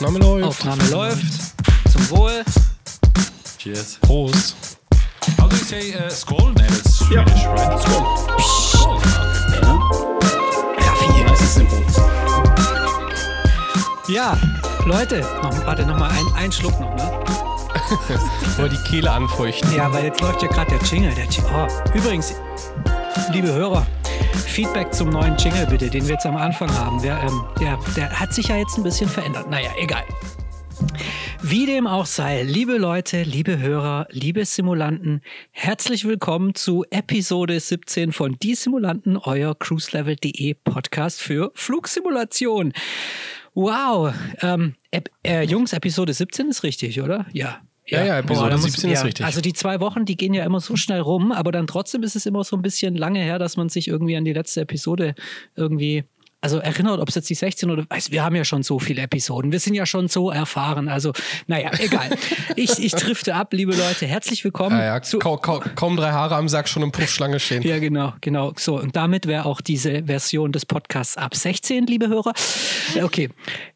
Aufnahme läuft. Aufnahme läuft. Zum Wohl. Cheers. Prost. How do you say uh, Skol? No, that's Swedish, right? Skol. Skol. Okay. Raffi. Das ist simpel. Ja, Leute, noch, warte, noch mal ein, ein Schluck noch, ne? Wollen die Kehle anfeuchten. Ja, weil jetzt läuft ja gerade der Jingle. Der Ji- oh. Übrigens, liebe Hörer, Feedback zum neuen Jingle bitte, den wir jetzt am Anfang haben. Der, ähm, der, der hat sich ja jetzt ein bisschen verändert. Naja, egal. Wie dem auch sei, liebe Leute, liebe Hörer, liebe Simulanten, herzlich willkommen zu Episode 17 von Die Simulanten, euer cruiselevel.de Podcast für Flugsimulation. Wow, ähm, äh, Jungs, Episode 17 ist richtig, oder? Ja. Ja, ja, Episode muss- 17 ist richtig. Also die zwei Wochen, die gehen ja immer so schnell rum, aber dann trotzdem ist es immer so ein bisschen lange her, dass man sich irgendwie an die letzte Episode irgendwie also erinnert, ob es jetzt die 16 oder weiß, wir haben ja schon so viele Episoden. Wir sind ja schon so erfahren. Also, naja, egal. ich, ich drifte ab, liebe Leute. Herzlich willkommen Ja, ja, zu. kaum, kaum, kaum drei Haare am Sack schon im Puffschlange stehen. Ja, genau, genau. So, und damit wäre auch diese Version des Podcasts ab 16, liebe Hörer. Okay.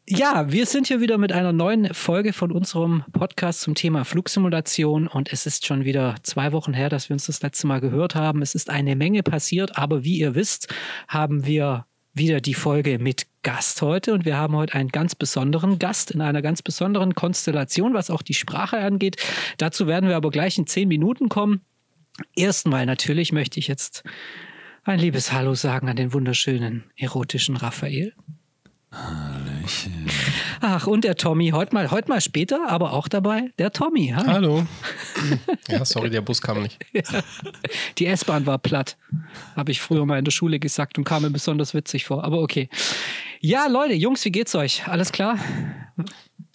Ja, wir sind hier wieder mit einer neuen Folge von unserem Podcast zum Thema Flugsimulation und es ist schon wieder zwei Wochen her, dass wir uns das letzte Mal gehört haben. Es ist eine Menge passiert, aber wie ihr wisst, haben wir wieder die Folge mit Gast heute und wir haben heute einen ganz besonderen Gast in einer ganz besonderen Konstellation, was auch die Sprache angeht. Dazu werden wir aber gleich in zehn Minuten kommen. Erstmal natürlich möchte ich jetzt ein liebes Hallo sagen an den wunderschönen, erotischen Raphael. Ach, und der Tommy, heute mal, heute mal später, aber auch dabei, der Tommy. Hi. Hallo. Ja, sorry, der Bus kam nicht. Die S-Bahn war platt, habe ich früher mal in der Schule gesagt und kam mir besonders witzig vor, aber okay. Ja, Leute, Jungs, wie geht's euch? Alles klar?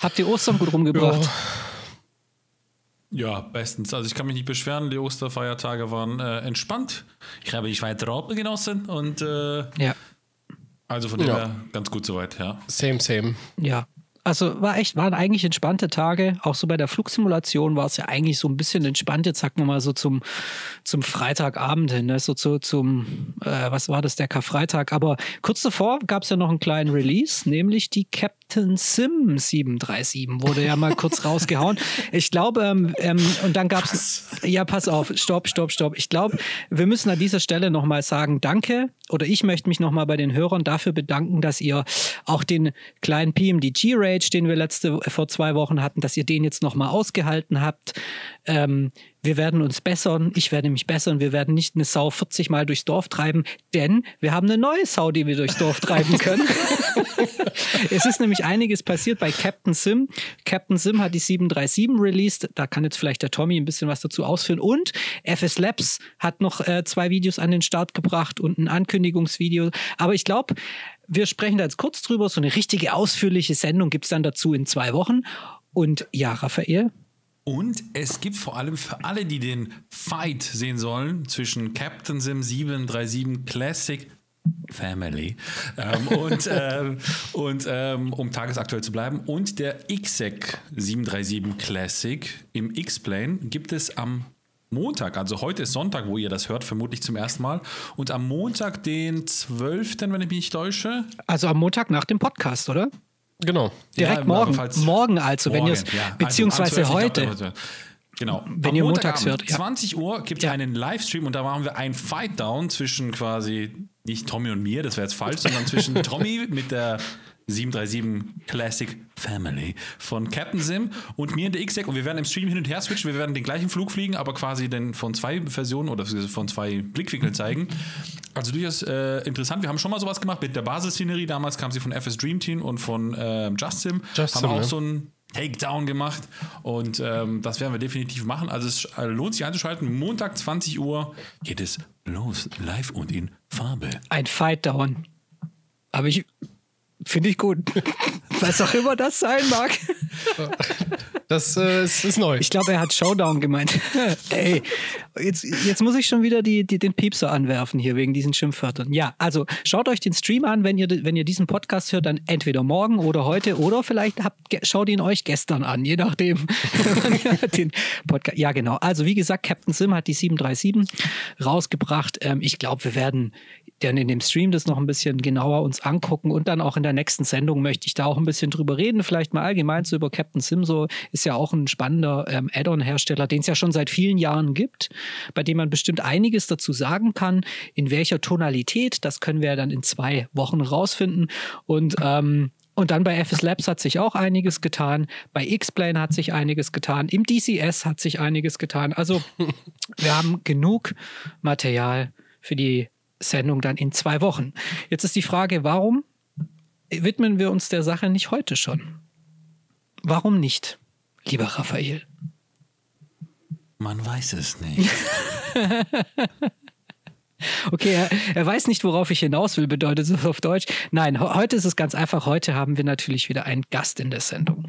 Habt ihr Ostern gut rumgebracht? Ja, bestens. Also ich kann mich nicht beschweren. Die Osterfeiertage waren äh, entspannt. Ich habe die Schweizer Alpen genossen und äh, Ja. Also von dem Ja. her ganz gut soweit, ja. Same, same. Ja. Also war echt, waren eigentlich entspannte Tage. Auch so bei der Flugsimulation war es ja eigentlich so ein bisschen entspannt. Jetzt sagen wir mal so zum, zum Freitagabend hin, ne? so zu, zum, äh, was war das, der Karfreitag. Aber kurz davor gab es ja noch einen kleinen Release, nämlich die Captain Sim 737 wurde ja mal kurz rausgehauen. Ich glaube, ähm, ähm, und dann gab es, ja, pass auf, stopp, stopp, stopp. Ich glaube, wir müssen an dieser Stelle nochmal sagen, danke, oder ich möchte mich nochmal bei den Hörern dafür bedanken, dass ihr auch den kleinen PMDG Rage, den wir letzte vor zwei Wochen hatten, dass ihr den jetzt nochmal ausgehalten habt. Ähm, wir werden uns bessern, ich werde mich bessern, wir werden nicht eine Sau 40 Mal durchs Dorf treiben, denn wir haben eine neue Sau, die wir durchs Dorf treiben können. es ist nämlich einiges passiert bei Captain Sim. Captain Sim hat die 737 released. Da kann jetzt vielleicht der Tommy ein bisschen was dazu ausführen. Und FS Labs hat noch äh, zwei Videos an den Start gebracht und ein Ankündigungsvideo. Aber ich glaube, wir sprechen da jetzt kurz drüber. So eine richtige ausführliche Sendung gibt es dann dazu in zwei Wochen. Und ja, Raphael, Und es gibt vor allem für alle, die den Fight sehen sollen zwischen Captain Sim 737 Classic Family ähm, und, ähm, und ähm, um tagesaktuell zu bleiben und der XSEC 737 Classic im X-Plane gibt es am Montag, also heute ist Sonntag, wo ihr das hört, vermutlich zum ersten Mal. Und am Montag, den 12., wenn ich mich nicht täusche. also am Montag nach dem Podcast, oder? Genau. Direkt Ja, morgen. falls- Morgen also, wenn ihr es, Morgen, ja. Also beziehungsweise am 12. ich glaub, heute. da- Genau. Wenn Am ihr montags hört, ja. 20 Uhr gibt es Ja. einen Livestream und da machen wir ein Fight-Down zwischen quasi nicht Tommy und mir, das wäre jetzt falsch, sondern zwischen Tommy mit der 737 Classic Family von Captain Sim und mir in der XSEC und wir werden im Stream hin und her switchen, wir werden den gleichen Flug fliegen, aber quasi den von zwei Versionen oder von zwei Blickwinkeln zeigen. Also durchaus äh, interessant. Wir haben schon mal sowas gemacht mit der Basisszenerie. Damals kam sie von FS Dream Team und von ähm, Just Sim. Just haben Sim, auch ja. so ein Takedown gemacht und ähm, das werden wir definitiv machen. Also es äh, lohnt sich einzuschalten. Montag 20 Uhr geht es los, live und in Farbe. ein Fight down. Aber ich finde ich gut. Was auch immer das sein mag. Das äh, ist, ist neu. Ich glaube, er hat Showdown gemeint. Ey, jetzt, jetzt muss ich schon wieder die, die, den Piepser anwerfen hier wegen diesen Schimpfwörtern. Ja, also schaut euch den Stream an, wenn ihr, wenn ihr diesen Podcast hört, dann entweder morgen oder heute oder vielleicht habt, schaut ihn euch gestern an, je nachdem. den Podcast. Ja, genau. Also wie gesagt, Captain Sim hat die 737 rausgebracht. Ähm, ich glaube, wir werden dann in dem Stream das noch ein bisschen genauer uns angucken und dann auch in der nächsten Sendung möchte ich da auch ein bisschen drüber reden, vielleicht mal allgemein so über Captain Sim, so ist ja auch ein spannender ähm, Add-on-Hersteller, den es ja schon seit vielen Jahren gibt, bei dem man bestimmt einiges dazu sagen kann, in welcher Tonalität, das können wir dann in zwei Wochen rausfinden und ähm, und dann bei FS Labs hat sich auch einiges getan. Bei X-Plane hat sich einiges getan. Im DCS hat sich einiges getan. Also wir haben genug Material für die Sendung dann in zwei Wochen. Jetzt ist die Frage, warum widmen wir uns der Sache nicht heute schon? Warum nicht, lieber Raphael? Man weiß es nicht. Okay, er, er, weiß nicht, worauf ich hinaus will, bedeutet es auf Deutsch. Nein, heute ist es ganz einfach. Heute haben wir natürlich wieder einen Gast in der Sendung.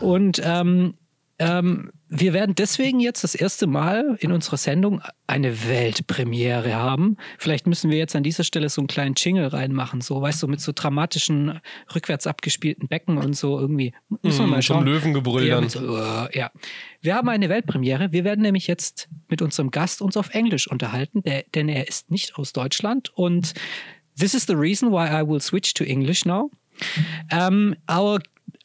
Und ähm, ähm, wir werden deswegen jetzt das erste Mal in unserer Sendung eine Weltpremiere haben. Vielleicht müssen wir jetzt an dieser Stelle so einen kleinen Jingle reinmachen, so, weißt du, mit so dramatischen, rückwärts abgespielten Becken und so irgendwie. Müssen wir Mm, mal zum schauen. Löwengebrüll Ja, dann. so, uh, ja. Wir haben eine Weltpremiere. Wir werden nämlich jetzt mit unserem Gast uns auf Englisch unterhalten, der, denn er ist nicht aus Deutschland. Und this is the reason why I will switch to English now. Um, our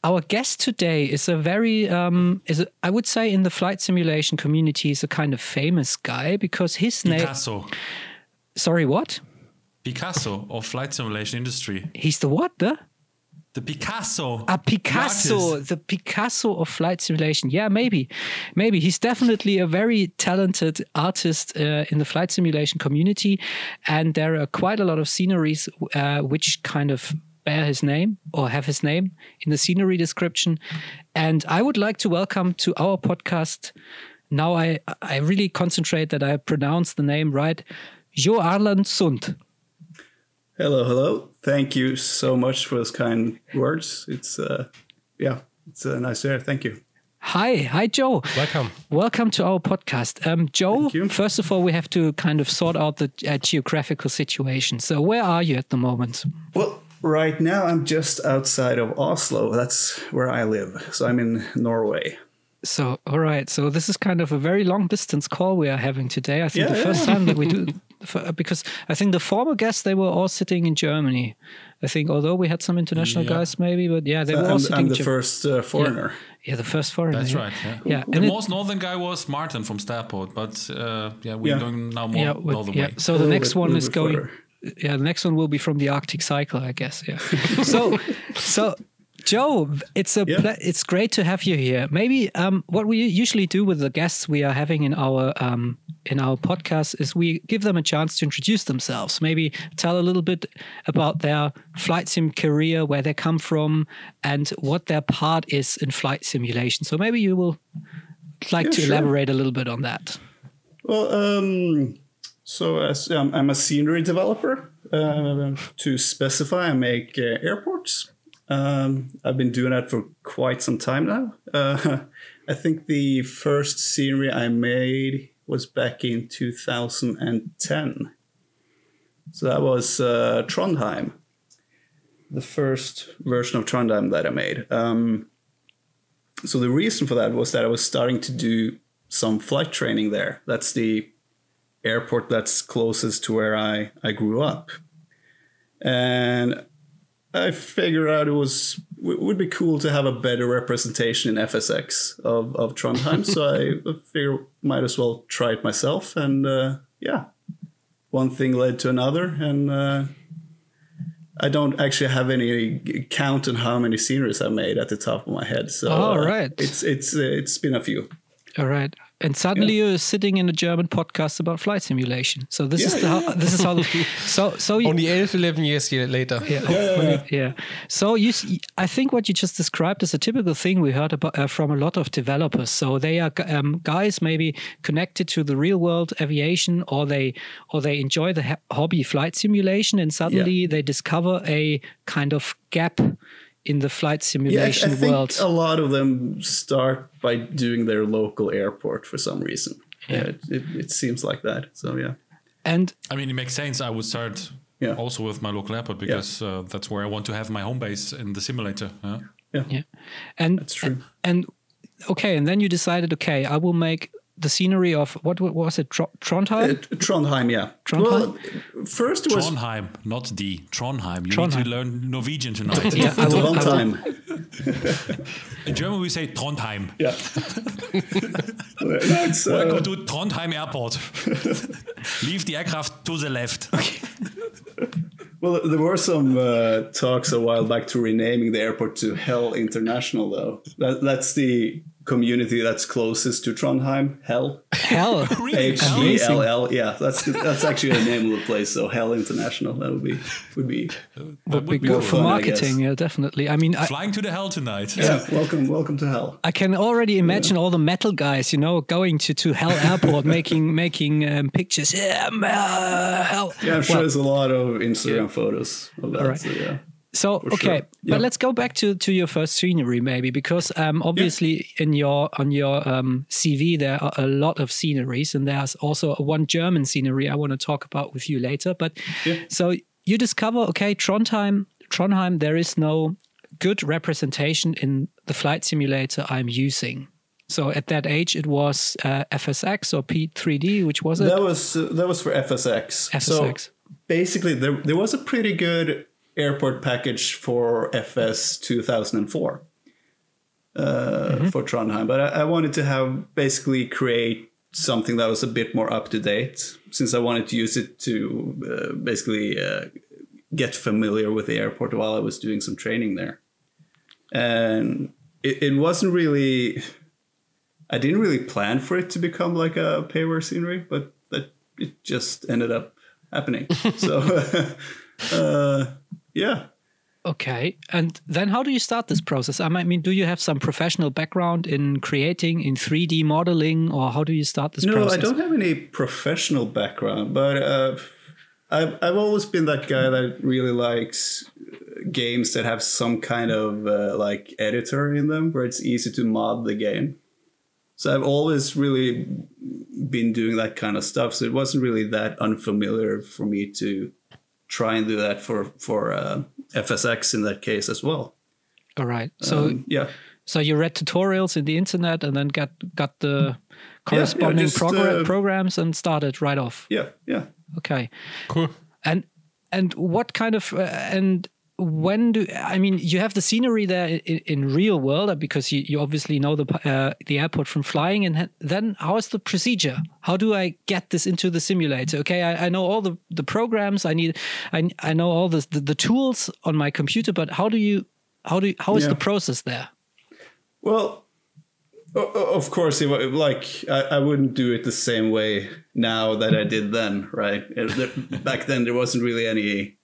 our guest today is a very um, is a, I would say in the flight simulation community is a kind of famous guy because his name. Picasso. Sorry, what? Picasso of flight simulation industry. He's the what? The The Picasso. A Picasso, The the Picasso of flight simulation. Yeah, maybe, maybe he's definitely a very talented artist uh, in the flight simulation community, and there are quite a lot of sceneries uh, which kind of bear his name or have his name in the scenery description. And I would like to welcome to our podcast. Now I I really concentrate that I pronounce the name right. Jo Erlend Sund. Hello, hello. Thank you so much for those kind words. It's uh, yeah, it's uh, nice to hear. Thank you. Hi, hi, Joe. Welcome. Welcome to our podcast. Um, Joe, first of all, we have to kind of sort out the uh, geographical situation. So, where are you at the moment? Well, right now I'm just outside of Oslo. That's where I live. So I'm in Norway. So, all right. So, this is kind of a very long distance call we are having today. I think Yeah, the first yeah. time that we do, for, because I think the former guests, they were all sitting in Germany. I think, although we had some international Yeah. guys, maybe, but yeah, they were all I'm, sitting I'm the Ger- first uh, foreigner. Yeah, the first foreigner. That's yeah. right. Yeah. Yeah, The and it- most northern guy was Martin from Stairport, but uh, yeah, we're Yeah. going now more Yeah, with- northern yeah. way. So the next bit- one is going. further. Yeah, the next one will be from the Arctic Circle, I guess. Yeah. so, so Joe, it's a Yeah. ple- it's great to have you here. Maybe um, what we usually do with the guests we are having in our um, in our podcast is we give them a chance to introduce themselves. Maybe tell a little bit about their flight sim career, where they come from, and what their part is in flight simulation. So maybe you will like Yeah, to sure. elaborate a little bit on that. Well, um, so as um, I'm a scenery developer. Uh, to specify, I make uh, airports. Um, I've been doing that for quite some time now. Uh, I think the first scenery I made was back in 2010. So that was uh, Trondheim, the first version of Trondheim that I made. Um, so the reason for that was that I was starting to do some flight training there. That's the airport that's closest to where I, I grew up. And I figured out it was it would be cool to have a better representation in FSX of, of Trondheim. so I figured might as well try it myself. And uh, yeah, one thing led to another. And uh, I don't actually have any count on how many sceneries I made at the top of my head. So Oh, uh, it's it's uh, it's been a few. All right. And suddenly you're sitting in a German podcast about flight simulation. So this is the yeah, how, this is how the, so so you, Only 11, 11 years later. yeah, hopefully, yeah. So you, I think what you just described is a typical thing we heard about uh, from a lot of developers. So they are um, guys maybe connected to the real world aviation, or they or they enjoy the ha- hobby flight simulation, and suddenly they discover a kind of gap in the flight Yeah, I, simulation I think world? a lot of them start by doing their local airport for some reason. Yeah, it, it, it seems like that. So yeah, And I mean, it makes sense. I would start Yeah. also with my local airport because uh, that's where I want to have my home base in the simulator. huh? yeah, yeah, and That's true. And okay, and then you decided, okay, I will make the scenery of what, what was it, Tro- Trondheim? Uh, Trondheim, yeah. Trondheim? Well, first it was Trondheim, not D. Trondheim. You need to learn Norwegian tonight. yeah, I will, I will- Trondheim. In German, we say Trondheim. Yeah. no, it's, uh, Welcome to Trondheim Airport. Leave the aircraft to the left. well, there were some uh, talks a while back to renaming the airport to Hell International, though. That, that's the community that's closest to Trondheim. Hell. hell. H E L L. Yeah, that's that's actually the name of the place. So Hell International. That would be would be. That would be go cool. for fun, marketing, yeah, definitely. I mean, I, Flying to the hell tonight. Yeah. Welcome, welcome to Hell. I can already imagine all the metal guys, you know, going to, to Hell Airport, making making um, pictures. Yeah, uh, Hell. Yeah, I'm sure Well, there's a lot of Instagram photos of that. Alright. So, yeah. So okay, sure. Yeah. but let's go back to, to your first scenery maybe because um, obviously in your on your um, CV there are a lot of sceneries and there's also one German scenery I want to talk about with you later. But Yeah. so you discover okay Trondheim Trondheim there is no good representation in the flight simulator I'm using. So at that age it was uh, FSX or P3D, which was it? That was uh, that was for FSX. FSX. So basically, there there was a pretty good airport package for FS 2004 uh, for Trondheim, but I, I wanted to have basically create something that was a bit more up to date, since I wanted to use it to uh, basically uh, get familiar with the airport while I was doing some training there, and it, it wasn't really. I didn't really plan for it to become like a payware scenery, but that it just ended up happening. so, uh, yeah. Okay. And then how do you start this process? I mean, do you have some professional background in creating in 3D modeling or how do you start this process? No, process? I don't have any professional background, but uh, I've I've always been that guy that really likes games that have some kind of uh, like editor in them, where it's easy to mod the game. So I've always really been doing that kind of stuff. So it wasn't really that unfamiliar for me to try and do that for for uh, FSX in that case as well. All right. So Um, yeah. so you read tutorials in the internet and then got got the corresponding just, progr- uh, programs and started right off. Yeah, yeah. Okay. Cool. And and what kind of uh, and when do I mean you have the scenery there in, in real world uh, because you, you obviously know the uh, the airport from flying and then how is the procedure? How do I get this into the simulator? Okay, I, I know all the, the programs I need. I, I know all the, the the tools on my computer, but how do you how do you, how is Yeah. the process there? Well, of course, it, like I, I wouldn't do it the same way now that I did then, right? Back then, there wasn't really any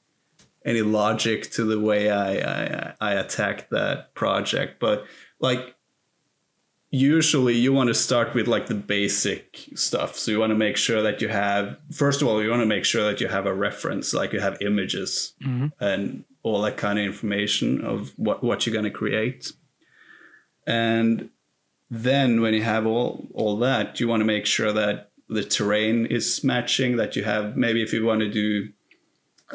any logic to the way I, I I attacked that project, but like usually you want to start with like the basic stuff. So you want to make sure that you have first of all you want to make sure that you have a reference like you have images mm-hmm. and all that kind of information of what, what you're going to create. And then when you have all all that you want to make sure that the terrain is matching that you have maybe if you want to do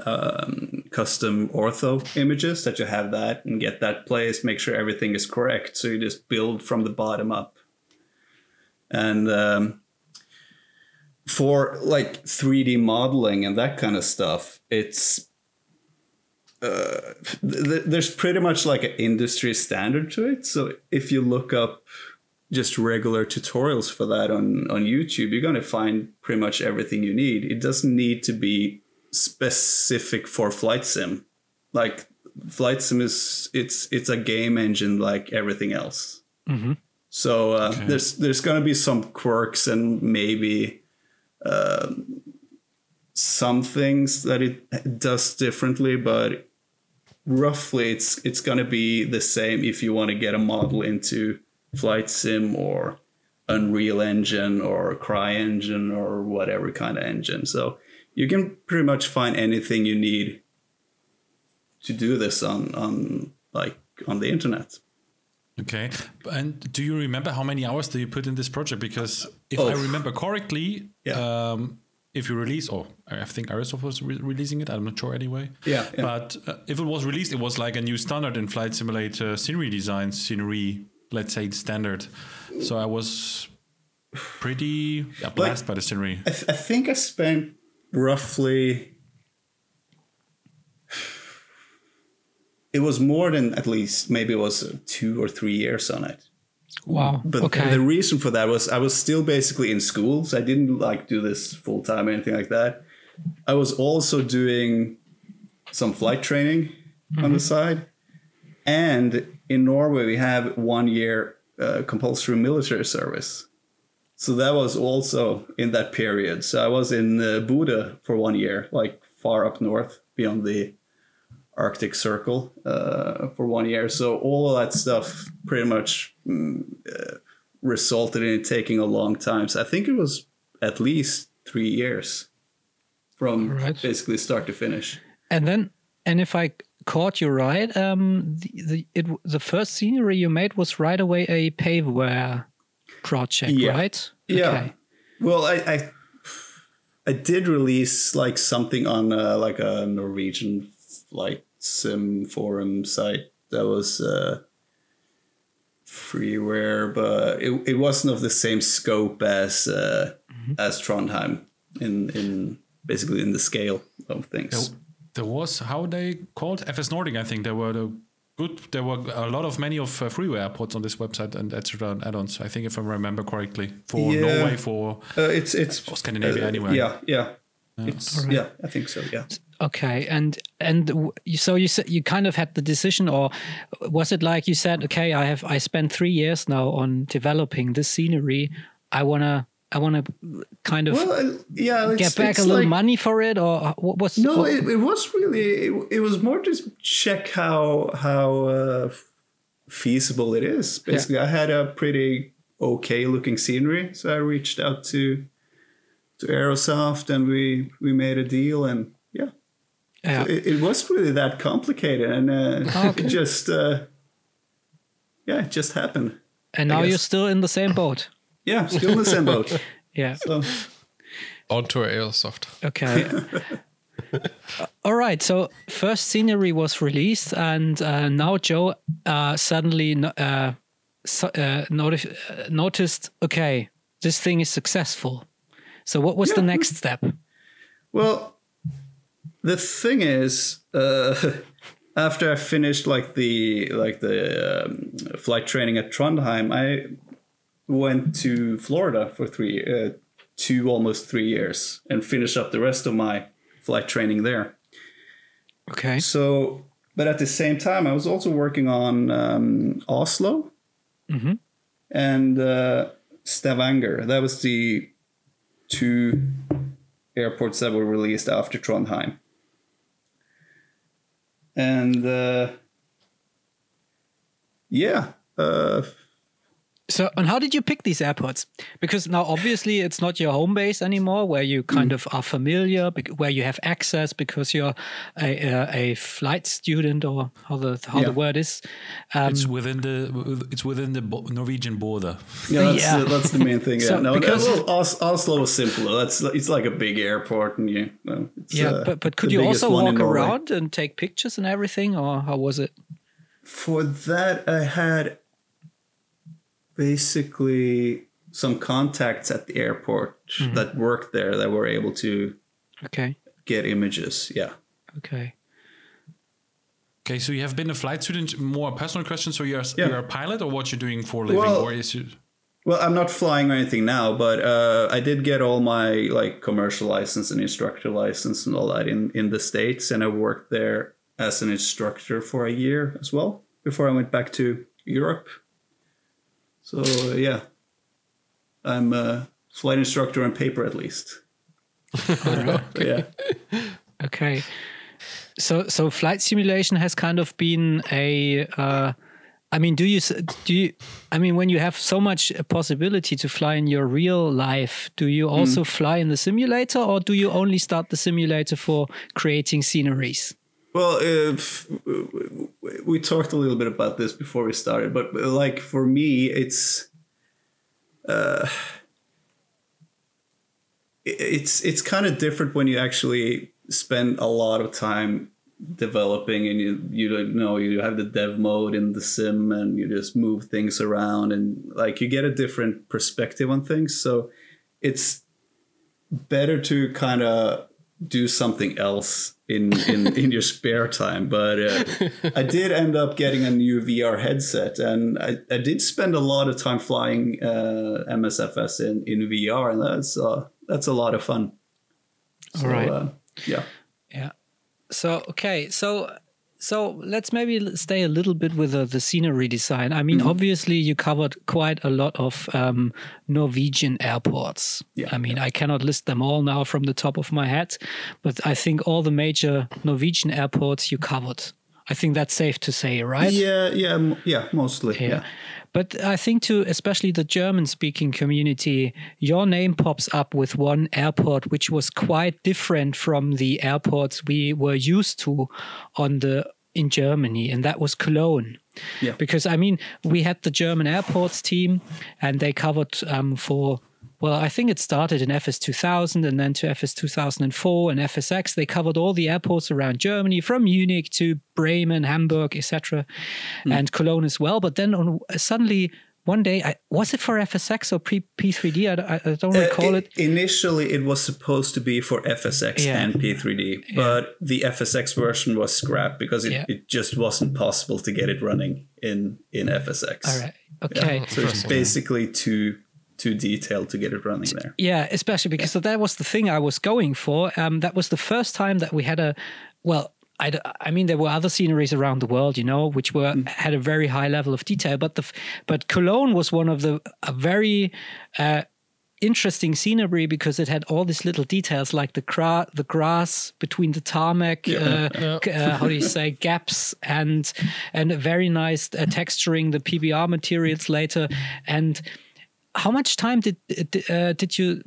um, custom ortho images that you have that and get that placed make sure everything is correct. So you just build from the bottom up. And um, for like 3d modeling and that kind of stuff it's uh, th- there's pretty much like an industry standard to it. So if you look up just regular tutorials for that on on youtube you're going to find pretty much everything you need. It doesn't need to be specific for flight sim. Like flight sim is it's it's a game engine like everything else. So uh, there's there's going to be some quirks and maybe uh, some things that it does differently but roughly it's it's going to be the same if you want to get a model into flight sim or unreal engine or CryEngine or whatever kind of engine. So you can pretty much find anything you need to do this on on like on the internet. Okay. And do you remember how many hours do you put in this project? Because if Oh. I remember correctly, Yeah. um, if you release, or I think Aerosoft was re- releasing it, I'm not sure anyway. Yeah, yeah. But uh, if it was released, it was like a new standard in Flight Simulator scenery design, scenery, let's say standard. So I was pretty yeah, blessed by the scenery. I, th- I think I spent roughly. It was more than at least maybe it was two or three years on it. Wow. But okay. the reason for that was I was still basically in school, so I didn't like do this full time or anything like that. I was also doing some flight training on the side, and in Norway we have one year uh, compulsory military service. So that was also in that period. So I was in uh, Bodø for one year, like far up north beyond the Arctic Circle uh, for one year. So all of that stuff pretty much mm, uh, resulted in it taking a long time. So I think it was at least three years from Alright. basically start to finish. And then, and if I caught you right, um, the the it the first scenery you made was right away a payware project, Yeah. right? Yeah. Okay. Well, I, I I did release like something on uh, like a Norwegian flight sim forum site that was uh, freeware, but it, it wasn't of the same scope as uh, as Trondheim in in basically in the scale of things. There was how they called FS Nordic. I think there were the good. There were a lot of many of uh, freeware airports on this website and etc. and add-ons. I think if I remember correctly, for Yeah. Norway, for Uh, it's it's Or Scandinavia anyway. Yeah, yeah. It's yeah, I think so. Yeah. Okay, and and so you said you kind of had the decision, or was it like you said, okay, I have I spent three years now on developing this scenery. I wanna I wanna kind of Well, uh, yeah. Get back a little like- money for it, or what was No, what- it, it was really it, it was more to check how how uh, feasible it is. Basically, I had a pretty okay looking scenery, so I reached out to to Aerosoft and we we made a deal, and yeah, yeah. it, it was really that complicated, and uh, Okay. it just uh, yeah, it just happened. and now you're still in the same boat. Yeah, still in the same boat. Yeah. So Onto Aerosoft. Okay. Uh, All right. So first scenery was released, and uh, now Joe uh, suddenly no- uh, so, uh, noti- uh, noticed. Okay, this thing is successful. So what was the next step? Well, the thing is, uh, after I finished like the like the um, flight training at Trondheim, I went to Florida for three, uh, two almost three years, and finished up the rest of my flight training there. Okay. So, but at the same time, I was also working on um, Oslo and uh, Stavanger. That was the two airports that were released after Trondheim. And uh, yeah, uh, So, and how did you pick these airports? Because now, obviously, it's not your home base anymore, where you kind of are familiar, where you have access because you're a, a, a flight student, or how the how Yeah. the word is. Um, it's within the it's within the bo- Norwegian border. yeah, that's, Yeah. The, that's the main thing. Yeah, So, no, because- well, Oslo is simpler. That's it's like a big airport, and you, know, it's, yeah, uh, but but could you also walk around and take pictures and everything, or how was it? For that, I had basically some contacts at the airport Mm-hmm. that worked there that were able to Okay, get images. Yeah. okay. Okay, so you have been a flight student. More personal question. So you're Yeah. you're a pilot, or what you're doing for a living, Well- or is it? Well, I'm not flying or anything now, but uh, I did get all my like commercial license and instructor license and all that in in the states, and I worked there as an instructor for a year as well before I went back to Europe. So uh, yeah, I'm a flight instructor on paper at least. yeah. Okay. So so flight simulation has kind of been a uh I mean do you do you I mean when you have so much possibility to fly in your real life do you also fly in the simulator or do you only start the simulator for creating sceneries? Well, if we talked a little bit about this before we started, but like for me, it's uh, it's it's kind of different when you actually spend a lot of time developing and you you know you have the dev mode in the sim and you just move things around and like you get a different perspective on things. So it's better to kind of do something else in in, in your spare time but uh, i did end up getting a new vr headset and i, I did spend a lot of time flying uh, msfs in, in vr and that's uh, that's a lot of fun All right. uh, yeah Yeah. So okay, so so let's maybe stay a little bit with the, the scenery design. I mean, obviously you covered quite a lot of um, Norwegian airports. Yeah, I mean, I cannot list them all now from the top of my head, but I think all the major Norwegian airports you covered. I think that's safe to say, right? yeah yeah m- yeah mostly yeah. But I think to especially the German speaking community, your name pops up with one airport which was quite different from the airports we were used to on the in Germany, and that was Cologne. Yeah. Because I mean, we had the German airports team, and they covered um, for well, I think it started in FS 2000 and then to FS 2004 and FSX. They covered all the airports around Germany, from Munich to Bremen, Hamburg, etc., and Cologne as well. But then on suddenly one day, I, was it for FSX or pre P3D? I, I- I don't recall Uh, it. i- Initially, it was supposed to be for FSX Yeah. and P3D, but the FSX version was scrapped because it, Yeah. it just wasn't possible to get it running in in FSX. All right. Okay. So it's basically too too detailed to get it running there. Yeah, especially because so that was the thing I was going for. Um, that was the first time that we had a, well, I, I mean there were other sceneries around the world, you know, which were had a very high level of detail. But the but Cologne was one of the a very uh, interesting scenery because it had all these little details like the gra- the grass between the tarmac, uh, g- uh, how do you say gaps and and very nice uh, texturing the PBR materials later. And how much time did uh, did you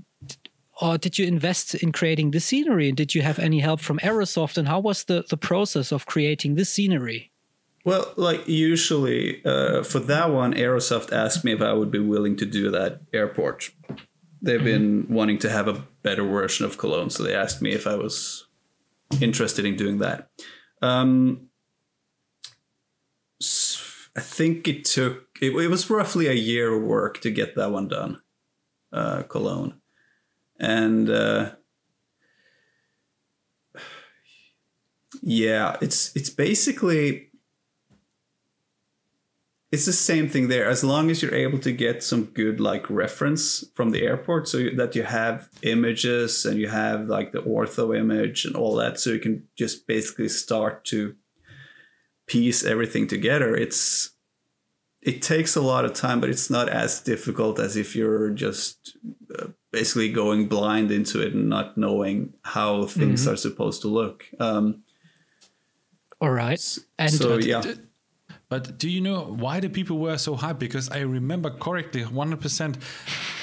or did you invest in creating the scenery? And did you have any help from Aerosoft? And how was the the process of creating this scenery? Well, like usually uh, for that one, Aerosoft asked me if I would be willing to do that airport. They've been wanting to have a better version of Cologne, so they asked me if I was interested in doing that. Um, s- I think it took it, it was roughly a year of work to get that one done, uh, Cologne, and uh, yeah, it's it's basically it's the same thing there. As long as you're able to get some good like reference from the airport so that you have images and you have like the ortho image and all that so you can just basically start to piece everything together it's it takes a lot of time but it's not as difficult as if you're just uh, basically going blind into it and not knowing how things are supposed to look. Um, All right, and so yeah But do you know why the people were so hyped? Because I remember correctly, 100%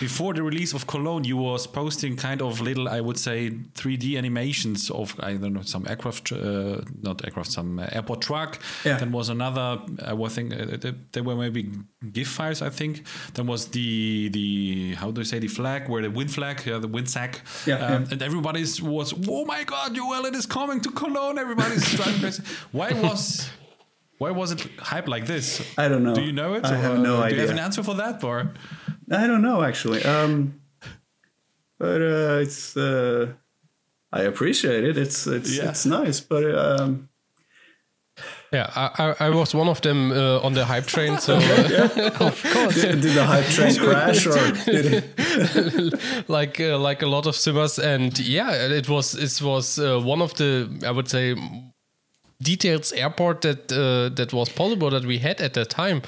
before the release of Cologne, you was posting kind of little, I would say, 3D animations of, I don't know, some aircraft, uh, not aircraft, some uh, airport truck. Yeah. Then was another, I was think, uh, there were maybe GIF files, I think. Then was the, the how do you say, the flag, where the wind flag, yeah, the wind sack. Yeah, Um, yeah. And everybody was, oh my God, Joel, it is coming to Cologne. Everybody's driving crazy. Why was... Why was it hype like this? I don't know. Do you know it? I have Or, no uh, Do you have an answer for that, or I don't know actually. Um, but uh, it's uh, I appreciate it. It's it's Yeah. it's nice, but um, Yeah, I, I, I was one of them uh, on the hype train. So, of course, did, did the hype train crash or did it? like uh, like a lot of simmers, and yeah, it was it was uh, one of the I would say details airport that uh, that was possible that we had at that time.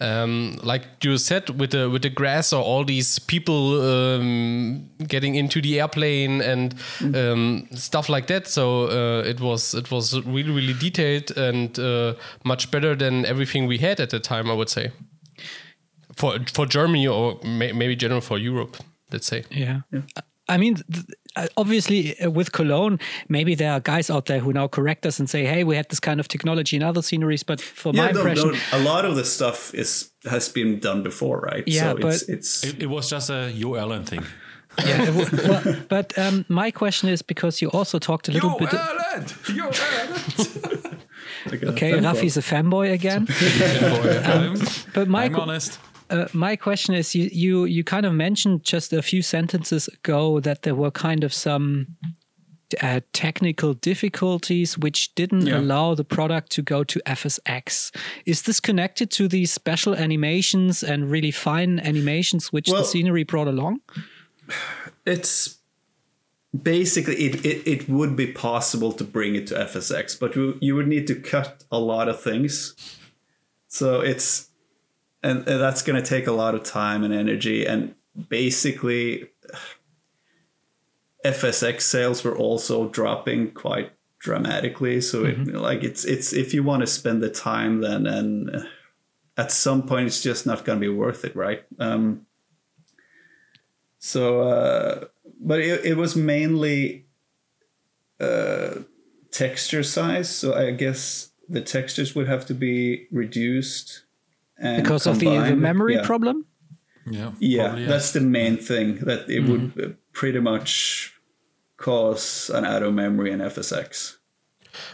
Um, like you said, with the with the grass or all these people um, getting into the airplane and um, stuff like that. So uh, it was it was really really detailed and uh, much better than everything we had at the time. I would say for for Germany or may, maybe general for Europe. Let's say. yeah. I mean, th- obviously uh, with Cologne, maybe there are guys out there who now correct us and say, "Hey, we had this kind of technology in other sceneries." But for my no, impression, no, a lot of the stuff is has been done before, right? Yeah, so but- it's, it's It, it was just a Yo Allen thing. yeah. it w- well, but um, my question is because you also talked a little Yo bit. Allen! Yo Allen! like a Okay, fanboy. Rafi's a fanboy again. I'm, But my I'm honest. Uh, my question is, you, you you kind of mentioned just a few sentences ago that there were kind of some uh, technical difficulties which didn't Yeah. allow the product to go to FSX. Is this connected to these special animations and really fine animations which Well- the scenery brought along? it's basically it, it, it would be possible to bring it to FSX, but you, you would need to cut a lot of things. So it's and, that's going to take a lot of time and energy and basically FSX sales were also dropping quite dramatically so it, like it's it's if you want to spend the time then and at some point it's just not going to be worth it right um so, uh, but it, it was mainly uh, texture size. So I guess the textures would have to be reduced and Because of the, the memory yeah. problem? Yeah, Yeah, probably, that's the main thing that it would uh, pretty much cause an out of memory in FSX.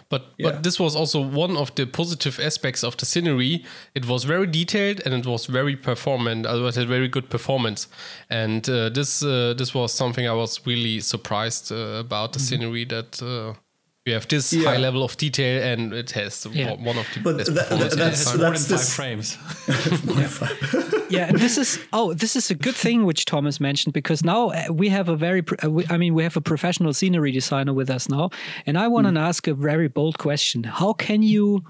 But Yeah. but this was also one of the positive aspects of the scenery. It was very detailed and it was very performant. uh, It had very good performance, and uh, this uh, this was something I was really surprised uh, about the scenery that. We have this Yeah. high level of detail, and it has Yeah. one of the But best that- performance. It that's- more than five frames. yeah and this is oh this is a good thing which thomas mentioned because now uh, we have a very pro- uh, we- i mean we have a professional scenery designer with us now and i want to ask a very bold question how can you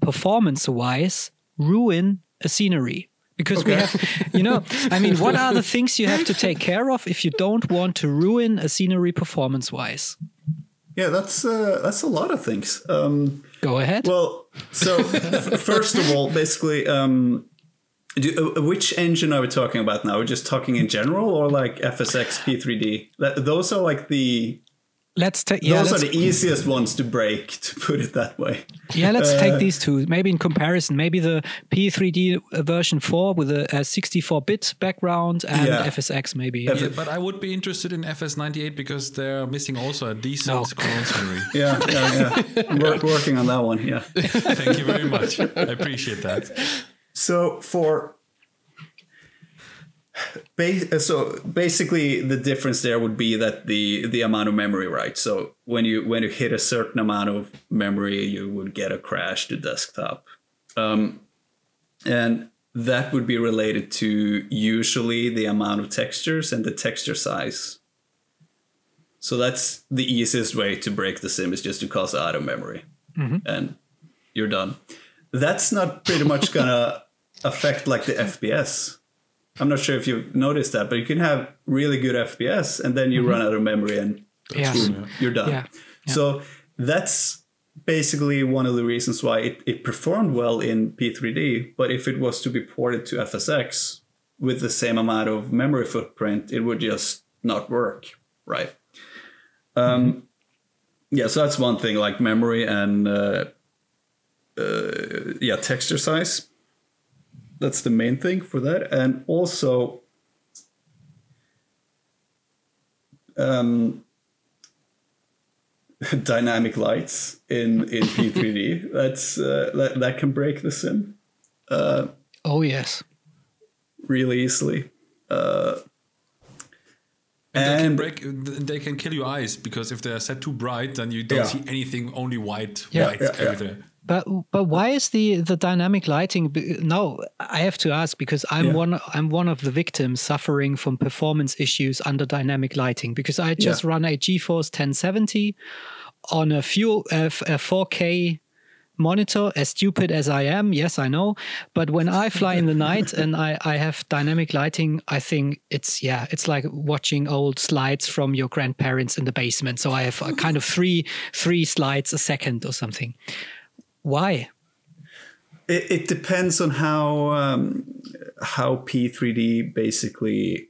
performance wise ruin a scenery because we have you know i mean what are the things you have to take care of if you don't want to ruin a scenery performance wise Yeah, that's uh, that's a lot of things. Um, go ahead Well, so first of all, basically, um, do, uh, which engine are we talking about now? We're just talking in general, or like FSX P3D? That, those are like the let's take yeah those are let's, the easiest ones to break, to put it that way. yeah let's uh, take these two maybe in comparison maybe the p3d version 4 with a, a 64-bit background and Yeah. fsx maybe F- Yeah, but I would be interested in FS98 because they're missing also a decent No. clone scenery. Yeah, yeah, yeah. I'm working on that one. Yeah. Thank you very much. I appreciate that. So for ba- so basically the difference there would be that the the amount of memory right? So when you when you hit a certain amount of memory you would get a crash to desktop. Um, and that would be related to usually the amount of textures and the texture size. So that's the easiest way to break the sim is just to cause out of memory and you're done. That's not pretty much gonna affect like the fps I'm not sure if you've noticed that, but you can have really good FPS and then you run out of memory and Yeah. boom, you're done. Yeah. Yeah. So that's basically one of the reasons why it, it performed well in P3D. But if it was to be ported to FSX with the same amount of memory footprint, it would just not work, right? Um, yeah, so that's one thing, like memory and uh, uh, yeah, texture size that's the main thing for that and also um, dynamic lights in in p3d that's uh, that, that can break the sim oh yes really easily uh, And, they can break. They can kill your eyes because if they're set too bright, then you don't Yeah. see anything. Only white, Yeah. white Yeah, yeah. everything. But but why is the the dynamic lighting? Now I have to ask because I'm Yeah. one I'm one of the victims suffering from performance issues under dynamic lighting because I just Yeah. run a GeForce 1070 on a few uh, a 4K monitor. As stupid as I am, yes I know. But when I fly in the night and I I have dynamic lighting, I think it's yeah it's like watching old slides from your grandparents in the basement. So I have a kind of three three slides a second or something. Why? it, it depends on how um, how p3d basically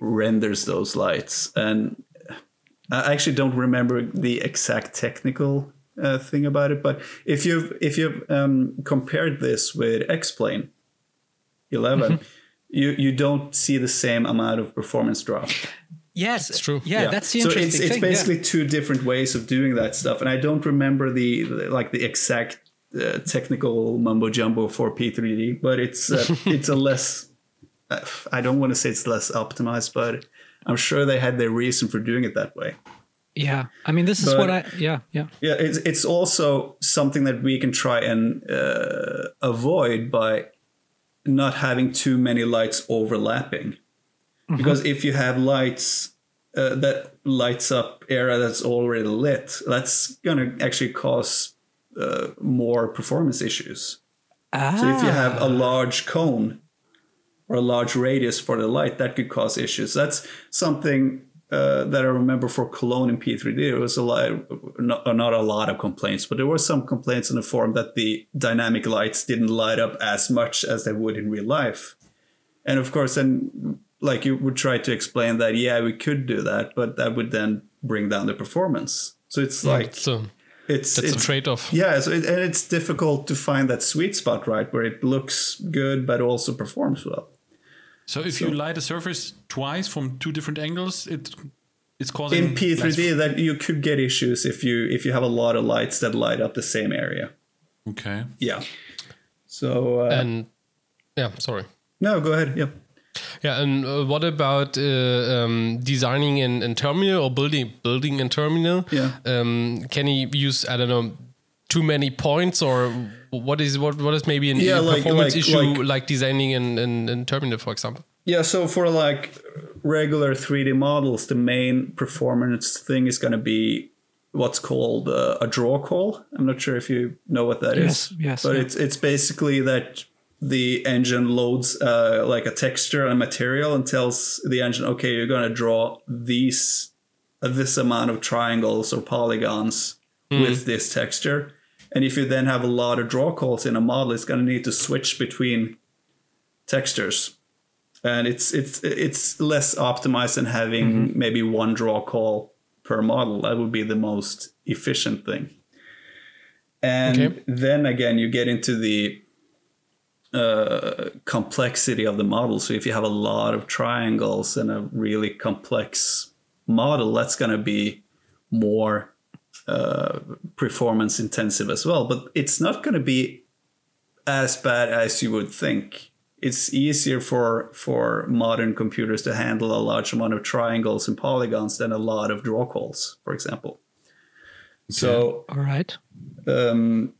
renders those lights and I actually don't remember the exact technical uh, thing about it, but if you've if you've um, compared this with X-Plane 11, you you don't see the same amount of performance drop. Yes, It's true. Yeah, that's the interesting so it's, it's thing. yeah. basically two different ways of doing that stuff, and I don't remember the like the exact uh, technical mumbo jumbo for P3D, but it's uh, it's a less. uh, I don't want to say it's less optimized, but I'm sure they had their reason for doing it that way. Yeah, I mean, this is But- what I. Yeah, yeah. Yeah, it's it's also something that we can try and uh, avoid by not having too many lights overlapping. Because if you have lights uh, that lights up area that's already lit, that's gonna actually cause uh, more performance issues. Ah, So if you have a large cone or a large radius for the light, that could cause issues. That's something uh, that I remember for Cologne and P3D. There was a lot, not, not a lot of complaints, but there were some complaints in the forum that the dynamic lights didn't light up as much as they would in real life. And of course, then like you would try to explain that, yeah, we could do that, but that would then bring down the performance. So it's like so it's that's a it's, trade-off. yeah, so it, and it's difficult to find that sweet spot, right, where it looks good but also performs well. So if you light a surface twice from two different angles, it it's causing In P3D, that you could get issues if you if you have a lot of lights that light up the same area. Okay. Yeah. So uh, And yeah, sorry. no, go ahead. Yep. Yeah, and uh, what about uh, um, designing in, in terminal or building building in terminal? Yeah. Um, can you use I don't know too many points or what is what what is maybe an Yeah, a like- performance like- issue like- like, designing in, in, in terminal, for example? Yeah, so for like regular 3D models, the main performance thing is going to be what's called uh, a draw call. I'm not sure if you know what that is. Yes, yes, But yeah. it's it's basically that the engine loads uh, like a texture and material and tells the engine, okay, you're going to draw these uh, this amount of triangles or polygons with this texture. And if you then have a lot of draw calls in a model, it's going to need to switch between textures. And it's it's it's less optimized than having maybe one draw call per model. That would be the most efficient thing. And Okay. then again you get into the uh, complexity of the model so if you have a lot of triangles and a really complex model that's going to be more uh, performance intensive as well but it's not going to be as bad as you would think. It's easier for for modern computers to handle a large amount of triangles and polygons than a lot of draw calls, for example. So All right. um,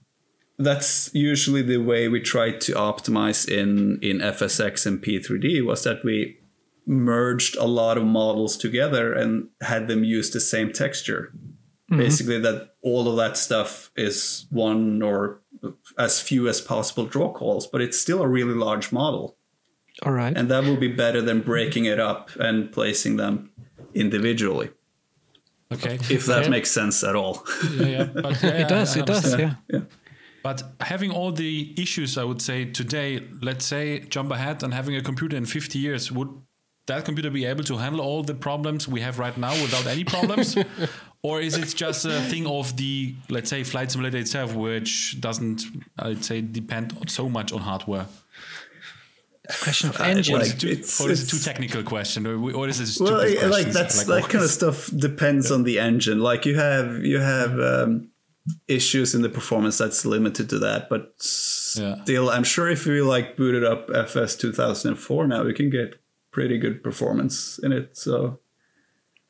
that's usually the way we try to optimize in in FSX and P3D was that we merged a lot of models together and had them use the same texture. Mm-hmm. Basically, that all of that stuff is one or as few as possible draw calls, but it's still a really large model, All right. and that will be better than breaking it up and placing them individually. Okay. If that Yeah. makes sense at all. yeah, yeah. But, yeah, it does. I It does. understand. Yeah. Yeah. But having all the issues, I would say today, let's say jump ahead and having a computer in 50 years, would that computer be able to handle all the problems we have right now without any problems? or is it just a thing of the, let's say, flight simulator itself, which doesn't, I'd say, depend so much on hardware? Question of Uh, engine. Or like- is it too, it's- or is it it's- too technical question? Or, or is it a well stupid like questions? that's Like, that kind of stuff depends on the engine like you have you have um, issues in the performance that's limited to that but Yeah. still i'm sure if we like booted up fs 2004 now we can get pretty good performance in it so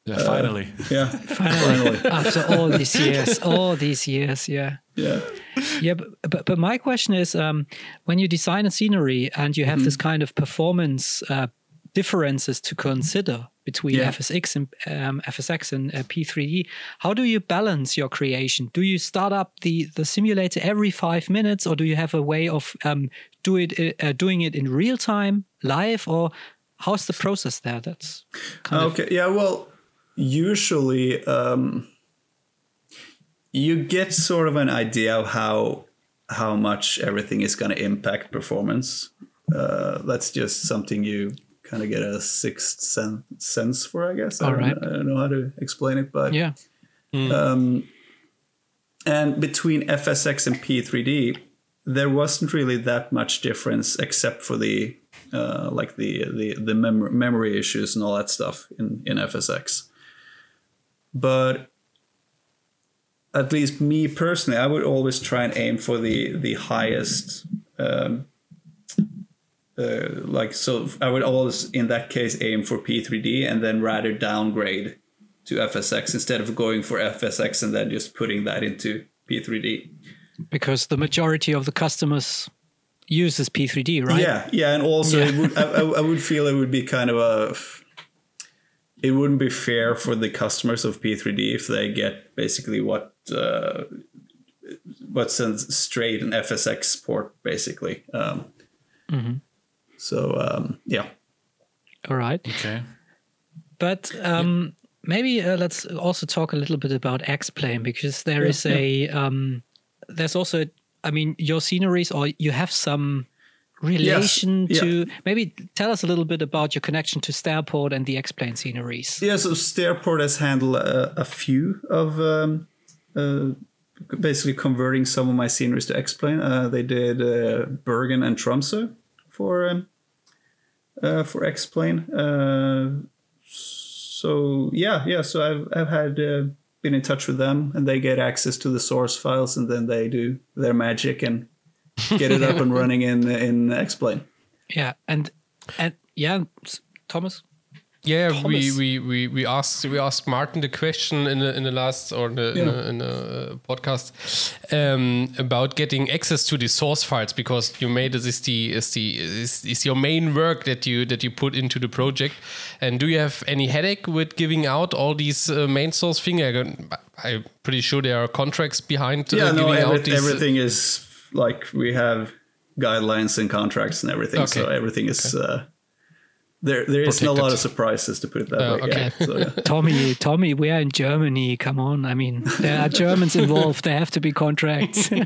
Yeah, finally. yeah Finally, after all these years, all these years, yeah. yeah Yeah, but, but but my question is, um, when you design a scenery and you have this kind of performance uh, differences to consider between Yeah. FSX and um, FSX and uh, P3D, how do you balance your creation? Do you start up the the simulator every five minutes, or do you have a way of um, do it uh, doing it in real time, live, or how's the process there? That's kind of okay yeah well usually um, you get sort of an idea of how how much everything is going to impact performance uh, that's just something you kind of get a sixth sen- sense for. I guess. I All don't, right. I don't know how to explain it, but Yeah. um, and between FSX and P3D, there wasn't really that much difference, except for the uh, like the the the mem- memory issues and all that stuff in in FSX. But at least me personally, I would always try and aim for the the highest. Um, uh, like so, I would always in that case aim for P3D and then rather downgrade to FSX instead of going for FSX and then just putting that into P3D. Because the majority of the customers uses P3D, right? Yeah, yeah, and also Yeah. It would, I, I would feel it would be kind of a. It wouldn't be fair for the customers of P3D if they get basically what uh, what sends straight an FSX port, basically. Um, So um, yeah, All right. Okay. But um, maybe uh, let's also talk a little bit about X-Plane because there Yeah, is a um, there's also I mean your sceneries or you have some relation yeah. to maybe tell us a little bit about your connection to Stairport and the X-Plane sceneries. yeah. So Stairport has handled a, a few of um, uh, basically converting some of my sceneries to X-Plane. Uh, they did uh, Bergen and Tromsø for um, uh, for X-Plane. Uh, so yeah, yeah. So I've I've had uh, been in touch with them, and they get access to the source files, and then they do their magic and get it up and running in in X-Plane. Yeah, and and yeah, Thomas. Yeah, we, we, we, we asked we asked Martin the question in the in the last or in the, in the, in the uh, podcast um, about getting access to the source files because you made this is the is the is, is your main work that you that you put into the project. And do you have any headache with giving out all these uh, main source thing? I gon- I'm pretty sure there are contracts behind uh, Yeah, no, every, out these. uh, everything is like we have guidelines and contracts and everything, so everything is. Uh, there, there isn't a lot of surprises to put it that Oh, way. okay. Yeah, so, yeah. Tommy, Tommy, we are in Germany. Come on. I mean, there are Germans involved. There have to be contracts.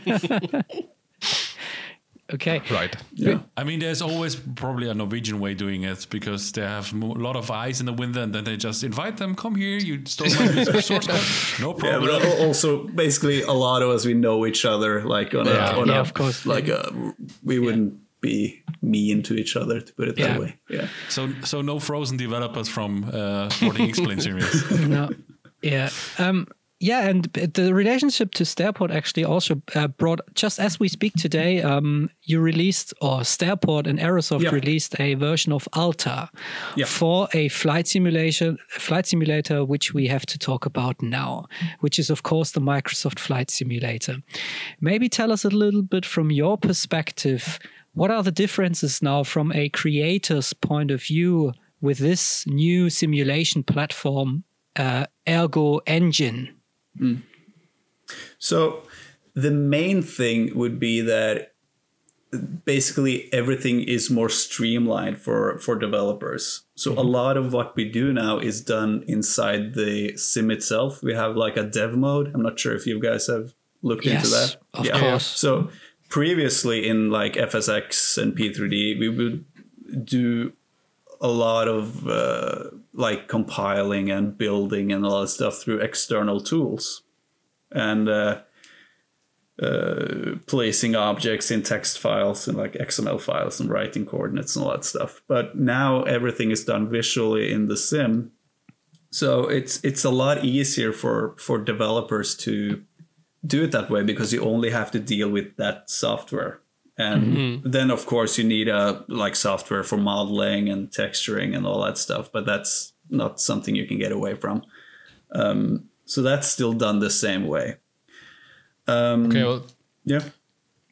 okay. right. yeah. I mean, there's always probably a Norwegian way doing it because they have a lot of eyes in the window, and then they just invite them, come here, you stole my source code, no Yeah, problem. but also basically a lot of us we know each other like on Yeah. a on Yeah, a, of course. like a, we wouldn't be mean to each other to put it that way. Yeah. So, so no frozen developers from uh, Sporting Explain series. no yeah um yeah and the relationship to Stairport actually also uh, brought just as we speak today um you released or Stairport and aerosoft Yeah. released a version of alta Yeah. for a flight simulation flight simulator which we have to talk about now which is of course the microsoft flight simulator maybe tell us a little bit from your perspective what are the differences now from a creator's point of view with this new simulation platform uh, ergo engine So the main thing would be that basically everything is more streamlined for for developers. So a lot of what we do now is done inside the sim itself. We have like a dev mode. I'm not sure if you guys have looked into Yes, that. of course. So previously in like FSX and P3D, we would do a lot of uh, like compiling and building and all that stuff through external tools and uh, uh, placing objects in text files and like XML files and writing coordinates and all that stuff. But now everything is done visually in the sim, so it's it's a lot easier for for developers to do it that way because you only have to deal with that software. And then of course you need a like software for modeling and texturing and all that stuff, but that's not something you can get away from. Um, so that's still done the same way. Um, Okay. Well, Yeah.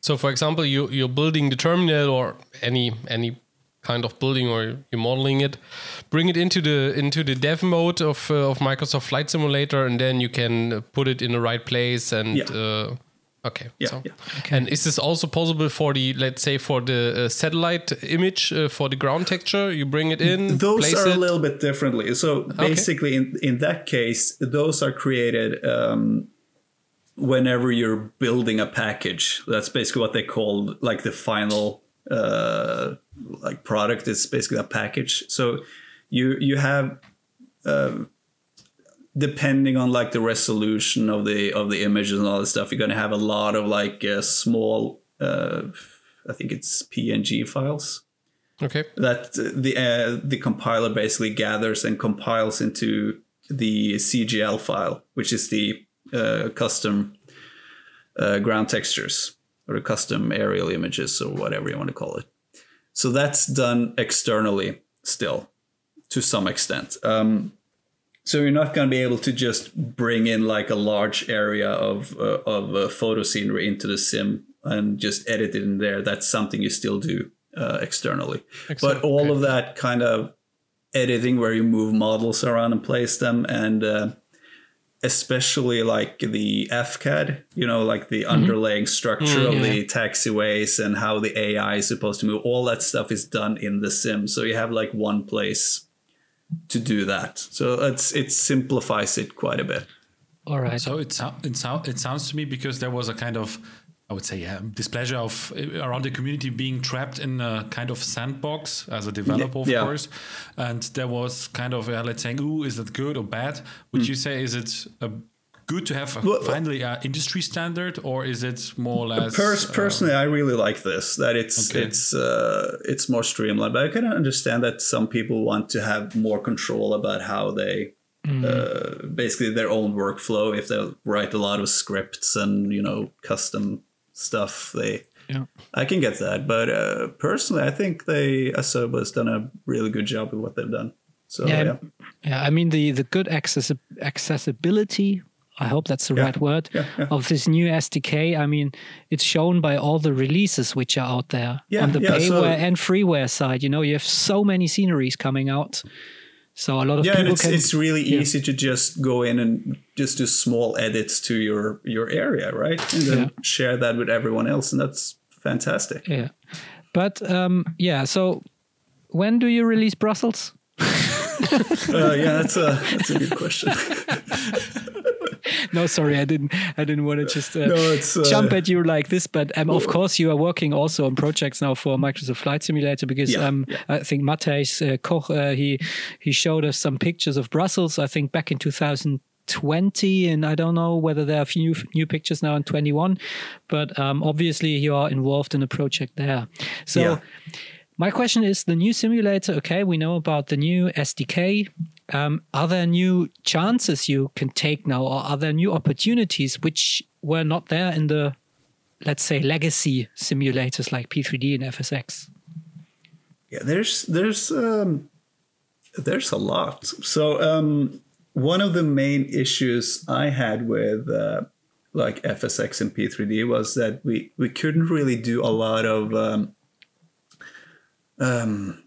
So, for example, you you're building the terminal or any any kind of building, or you're modeling it. Bring it into the into the dev mode of uh, of Microsoft Flight Simulator, and then you can uh, put it in the right place. And Yeah. uh, okay, Yeah, so- yeah. And is this also possible for the let's say for the uh, satellite image uh, for the ground texture? You bring it in. Those place are it. a little bit differently. So basically, in, in that case, those are created um, whenever you're building a package. That's basically what they call like the final uh, like product. It's basically a package. So you you have um, depending on like the resolution of the of the images and all this stuff, you're gonna have a lot of like uh, small. Uh, I think it's PNG files Okay. that the uh, the compiler basically gathers and compiles into the CGL file, which is the uh, custom uh, ground textures or the custom aerial images or whatever you want to call it. So that's done externally still to some extent. Um, so you're not going to be able to just bring in like a large area of uh, of uh, photo scenery into the sim and just edit it in there. That's something you still do uh, externally. but all Okay. of that kind of editing where you move models around and place them and uh, especially like the AFCAD, you know, like the mm-hmm. underlying structure of mm, the taxiways and how the AI is supposed to move, all that stuff is done in the sim. So you have like one place to do that. So it's it simplifies it quite a bit. All right. So it, sou- it, sou- it sounds to me because there was a kind of, I would say, yeah, displeasure of uh, around the community being trapped in a kind of sandbox as a developer, of yeah. course. And there was kind of, uh, let's say, ooh, is that good or bad? Would you say, is it a, good to have a. Well, finally an industry standard or is it more or less? Pers- uh, personally, I really like this. That it's Okay. it's uh, it's more streamlined. But I can understand that some people want to have more control about how they uh, basically their own workflow. If they write a lot of scripts and you know custom stuff, they Yeah. I can get that. But uh, personally, I think they Asobo has done a really good job with what they've done. So Yeah, yeah, Yeah, I mean the the good accessi- accessibility. I hope that's the Yeah, right word of this new SDK. I mean, it's shown by all the releases which are out there Yeah, on the yeah, so- payware and freeware side. You know, you have so many sceneries coming out, so a lot of yeah, and people it's can. it's really yeah. easy to just go in and just do small edits to your your area, right? And then Yeah. share that with everyone else, and that's fantastic. yeah, but um, yeah. So when do you release Brussels? Uh, yeah, that's a that's a good question. No, sorry, I didn't. I didn't want to just uh, No, uh, jump at you like this. But um, of course, you are working also on projects now for Microsoft Flight Simulator because Yeah, um, yeah. I think Mathijs uh, Kok uh, he he showed us some pictures of Brussels. I think back in 2020, and I don't know whether there are a few new pictures now in 21. But um, obviously, you are involved in a project there. So. Yeah. My question is the new simulator. Okay, we know about the new SDK. Um, are there new chances you can take now, or are there new opportunities which were not there in the, let's say, legacy simulators like P3D and FSX? Yeah, there's there's um, there's a lot. So um, one of the main issues I had with uh, like FSX and P3D was that we we couldn't really do a lot of um, um,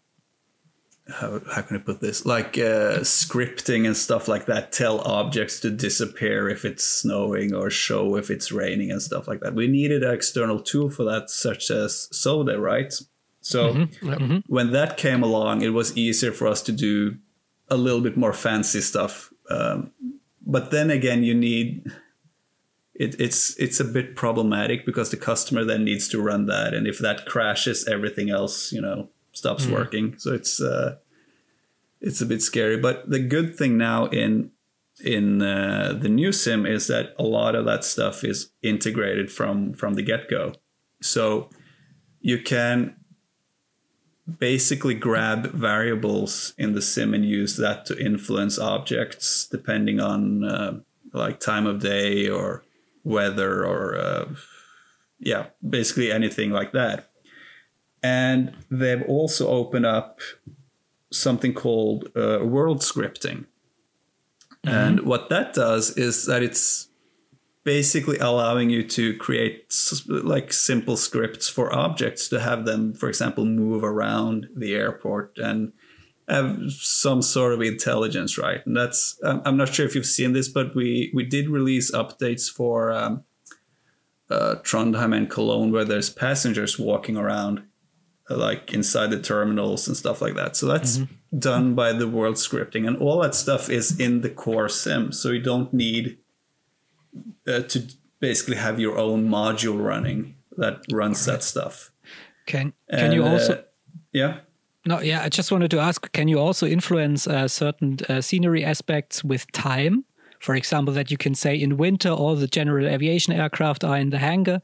how how can I put this like uh, scripting and stuff like that. Tell objects to disappear if it's snowing or show if it's raining and stuff like that. We needed an external tool for that, such as SODE, right? So when that came along, it was easier for us to do a little bit more fancy stuff. Um, but then again, you need it, it's it's a bit problematic because the customer then needs to run that, and if that crashes, everything else you know stops working. So it's uh, it's a bit scary. But the good thing now in in uh, the new sim is that a lot of that stuff is integrated from from the get go. So you can basically grab variables in the sim and use that to influence objects depending on uh, like time of day or weather or uh, yeah basically anything like that and they've also opened up something called uh, world scripting. And what that does is that it's basically allowing you to create like simple scripts for objects to have them for example move around the airport and have some sort of intelligence right? And that's i'm not sure if you've seen this but we we did release updates for um, uh, trondheim and cologne where there's passengers walking around like inside the terminals and stuff like that so that's done by the world scripting and all that stuff is in the core sim so you don't need uh, to basically have your own module running that runs that stuff. Can can you And, uh, also Yeah. No, yeah, I just wanted to ask can you also influence uh, certain uh, scenery aspects with time? For example, that you can say in winter all the general aviation aircraft are in the hangar.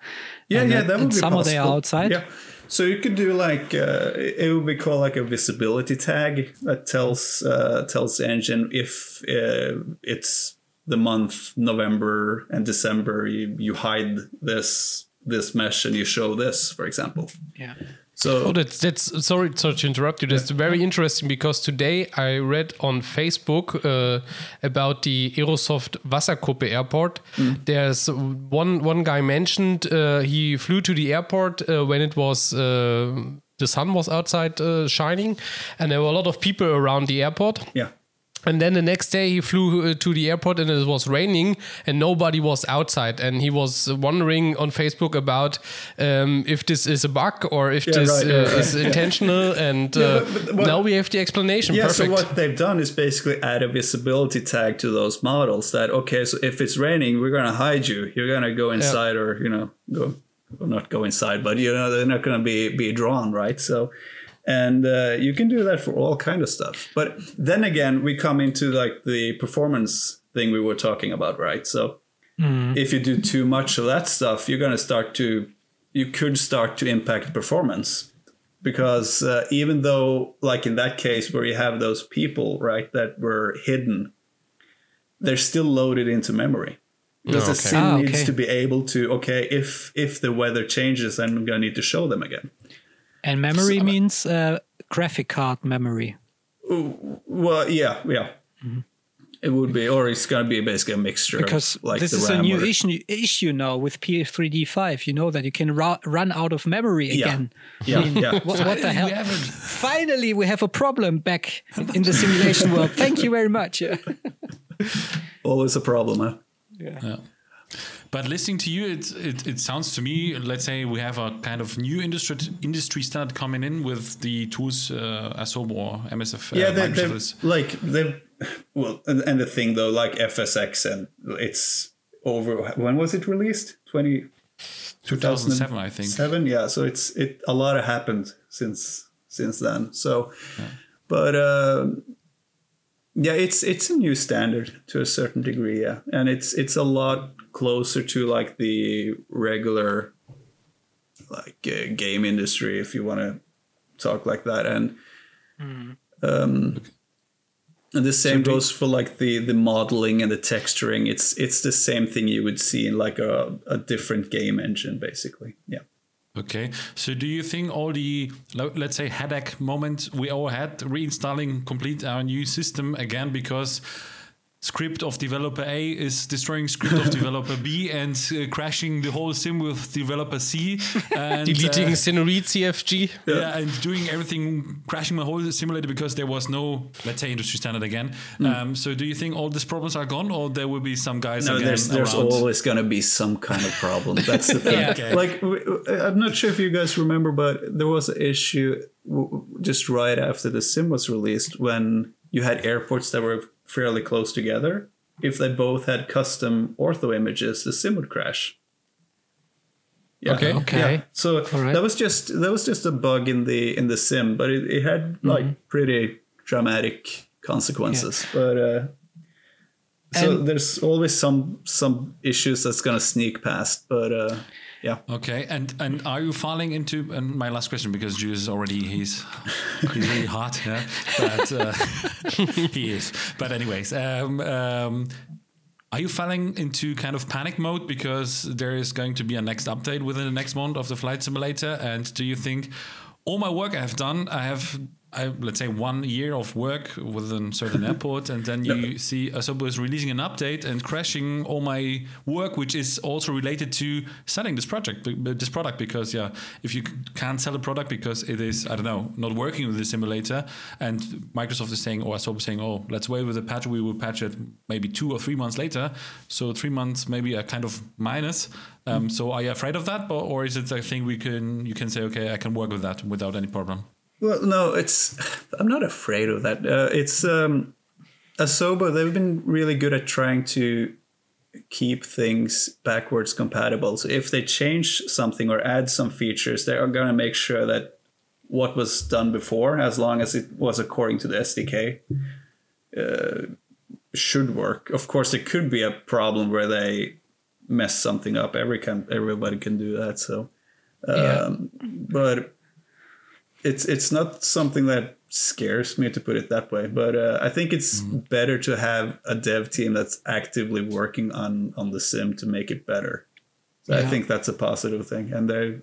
Yeah, yeah, that would in be summer they are outside. Yeah. So you could do like uh, it would be called like a visibility tag that tells uh, tells the engine if uh, it's the month November and December you you hide this this mesh and you show this for example. Yeah. So Oh, that's that's sorry, sorry to interrupt you. That's very interesting because today I read on Facebook uh, about the Aerosoft Wasserkuppe airport. There's one one guy mentioned uh, he flew to the airport uh, when it was. Uh, the sun was outside uh, shining, and there were a lot of people around the airport. yeah. And then the next day he flew uh, to the airport and it was raining and nobody was outside. And he was wondering on Facebook about um, if this is a bug or if Yeah, this right, uh, yeah, is intentional. And uh, but- but now we have the explanation. Yeah, Perfect. so what they've done is basically add a visibility tag to those models that okay, so if it's raining, we're gonna hide you. You're gonna go inside or you know, go well, not go inside, but you know, they're not gonna be be drawn, right? So and uh, you can do that for all kind of stuff. But then again, we come into like the performance thing we were talking about, right? So if you do too much of that stuff, you're gonna start to you could start to impact performance because uh, even though like in that case where you have those people right that were hidden they're still loaded into memory because the Okay. sim Ah, needs to be able to okay if if the weather changes i'm gonna need to show them again And memory means uh, graphic card memory. well yeah yeah it would be or it's gonna be basically a mixture Because of like this the is a new or- issue, issue now with P3D5. You know that you can ru- run out of memory Yeah. again. yeah yeah What, what the hell? haven't- Finally, we have a problem back in the simulation world. Thank you very much. always a problem huh? Yeah. But listening to you, it, it it sounds to me. Let's say we have a kind of new industry industry standard coming in with the tools uh, Asobo or MSF. yeah uh, they, they've like they've well and, and the thing though like fsx and it's over when was it released 20 2007, I think. seven yeah so it's it a lot of happened since since then so but um yeah it's it's a new standard to a certain degree yeah and it's it's a lot closer to like the regular like uh, game industry if you want to talk like that. And um and the same do- goes for like the the modeling and the texturing. It's it's the same thing you would see in like a, a different game engine basically. Yeah. Okay, so do you think all the let's say headache moments we all had reinstalling complete our new system again because script of developer A is destroying script of developer B and uh, crashing the whole sim with developer C and Deleting uh, Scenery CFG. yeah. and doing everything, crashing my whole simulator because there was no, let's say, industry standard again. Um, so, do you think all these problems are gone, or there will be some guys no again there's there's around? always going to be some kind of problem that's the thing Yeah, okay. like I'm not sure if you guys remember but there was an issue w- w- just right after the sim was released when you had airports that were fairly close together if they both had custom ortho images the sim would crash yeah. Okay. Okay. Yeah. So right. that was just that was just a bug in the in the sim, but it, it had like pretty dramatic consequences. But uh, so And- there's always some some issues that's gonna sneak past. But uh, yeah, Okay, and and are you falling into? And my last question, because Julius is already he's he's really hot, yeah, but uh, he is. But anyways, um, um, are you falling into kind of panic mode because there is going to be a next update within the next month of the flight simulator? And do you think all my work I have done, I have. I, let's say one year of work with a certain airport, and then you see Asobo is releasing an update and crashing all my work, which is also related to selling this project, this product. Because yeah, if you can't sell a product because it is I don't know not working with the simulator, and Microsoft is saying or Asobo is saying, oh, let's wait with the patch. We will patch it maybe two or three months later. So three months maybe a kind of minus. Um, so are you afraid of that, or, or is it a thing we can you can say okay, I can work with that without any problem? Well, no, it's I'm not afraid of that. Uh, it's um, Asobo. They've been really good at trying to keep things backwards compatible. So if they change something or add some features, they are gonna make sure that what was done before, as long as it was according to the SDK, uh, should work. Of course, there could be a problem where they mess something up. Every can everybody can do that. So, um, Yeah. but it's it's not something that scares me to put it that way. But uh, I think it's better to have a dev team that's actively working on on the sim to make it better. So I think that's a positive thing, and they.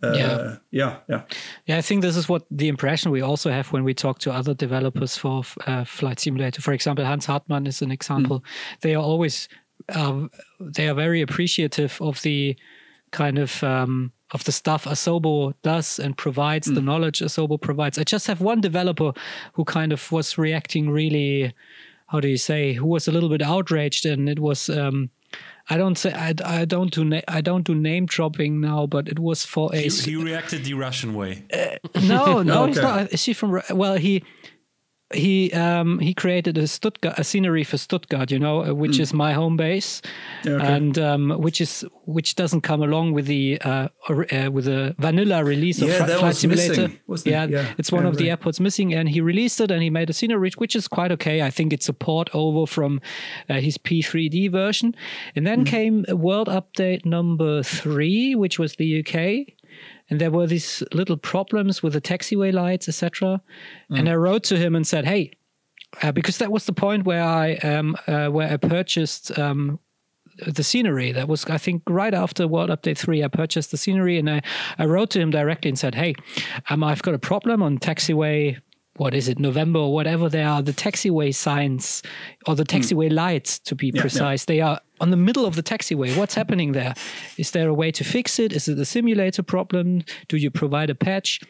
Uh, Yeah. yeah, yeah, Yeah, I think this is what the impression we also have when we talk to other developers for uh, Flight Simulator. For example, Hans Hartmann is an example. They are always um, they are very appreciative of the kind of um, of the stuff Asobo does and provides, the knowledge Asobo provides. I just have one developer who kind of was reacting really, how do you say, who was a little bit outraged, and it was. Um, I don't say I, I don't do na- I don't do name dropping now, but it was for a He, he reacted the Russian way. no, no, he's not. Is he from? Well, he he um he created a Stuttgart a scenery for Stuttgart, you know, uh, which is my home base. Okay. and um which is which doesn't come along with the uh, or- uh with the vanilla release of Yeah, Flight was Simulator. missing, yeah, Yeah, it's one yeah, of the airports missing, and he released it and he made a scenery which is quite okay. I think it's a port over from uh, his P3D version, and then Hmm. came World Update number three, which was the UK and there were these little problems with the taxiway lights, etc. Mm. And I wrote to him and said, "Hey, uh, because that was the point where I um, uh, where I purchased um, the scenery. That was, I think, right after World Update three. I purchased the scenery, and I I wrote to him directly and said, "Hey, um, I've got a problem on taxiway." What is it, November or whatever they are, the taxiway signs or the taxiway lights to be Mm. yeah. precise. They are on the middle of the taxiway. What's happening there? Is there a way to fix it? Is it a simulator problem? Do you provide a patch?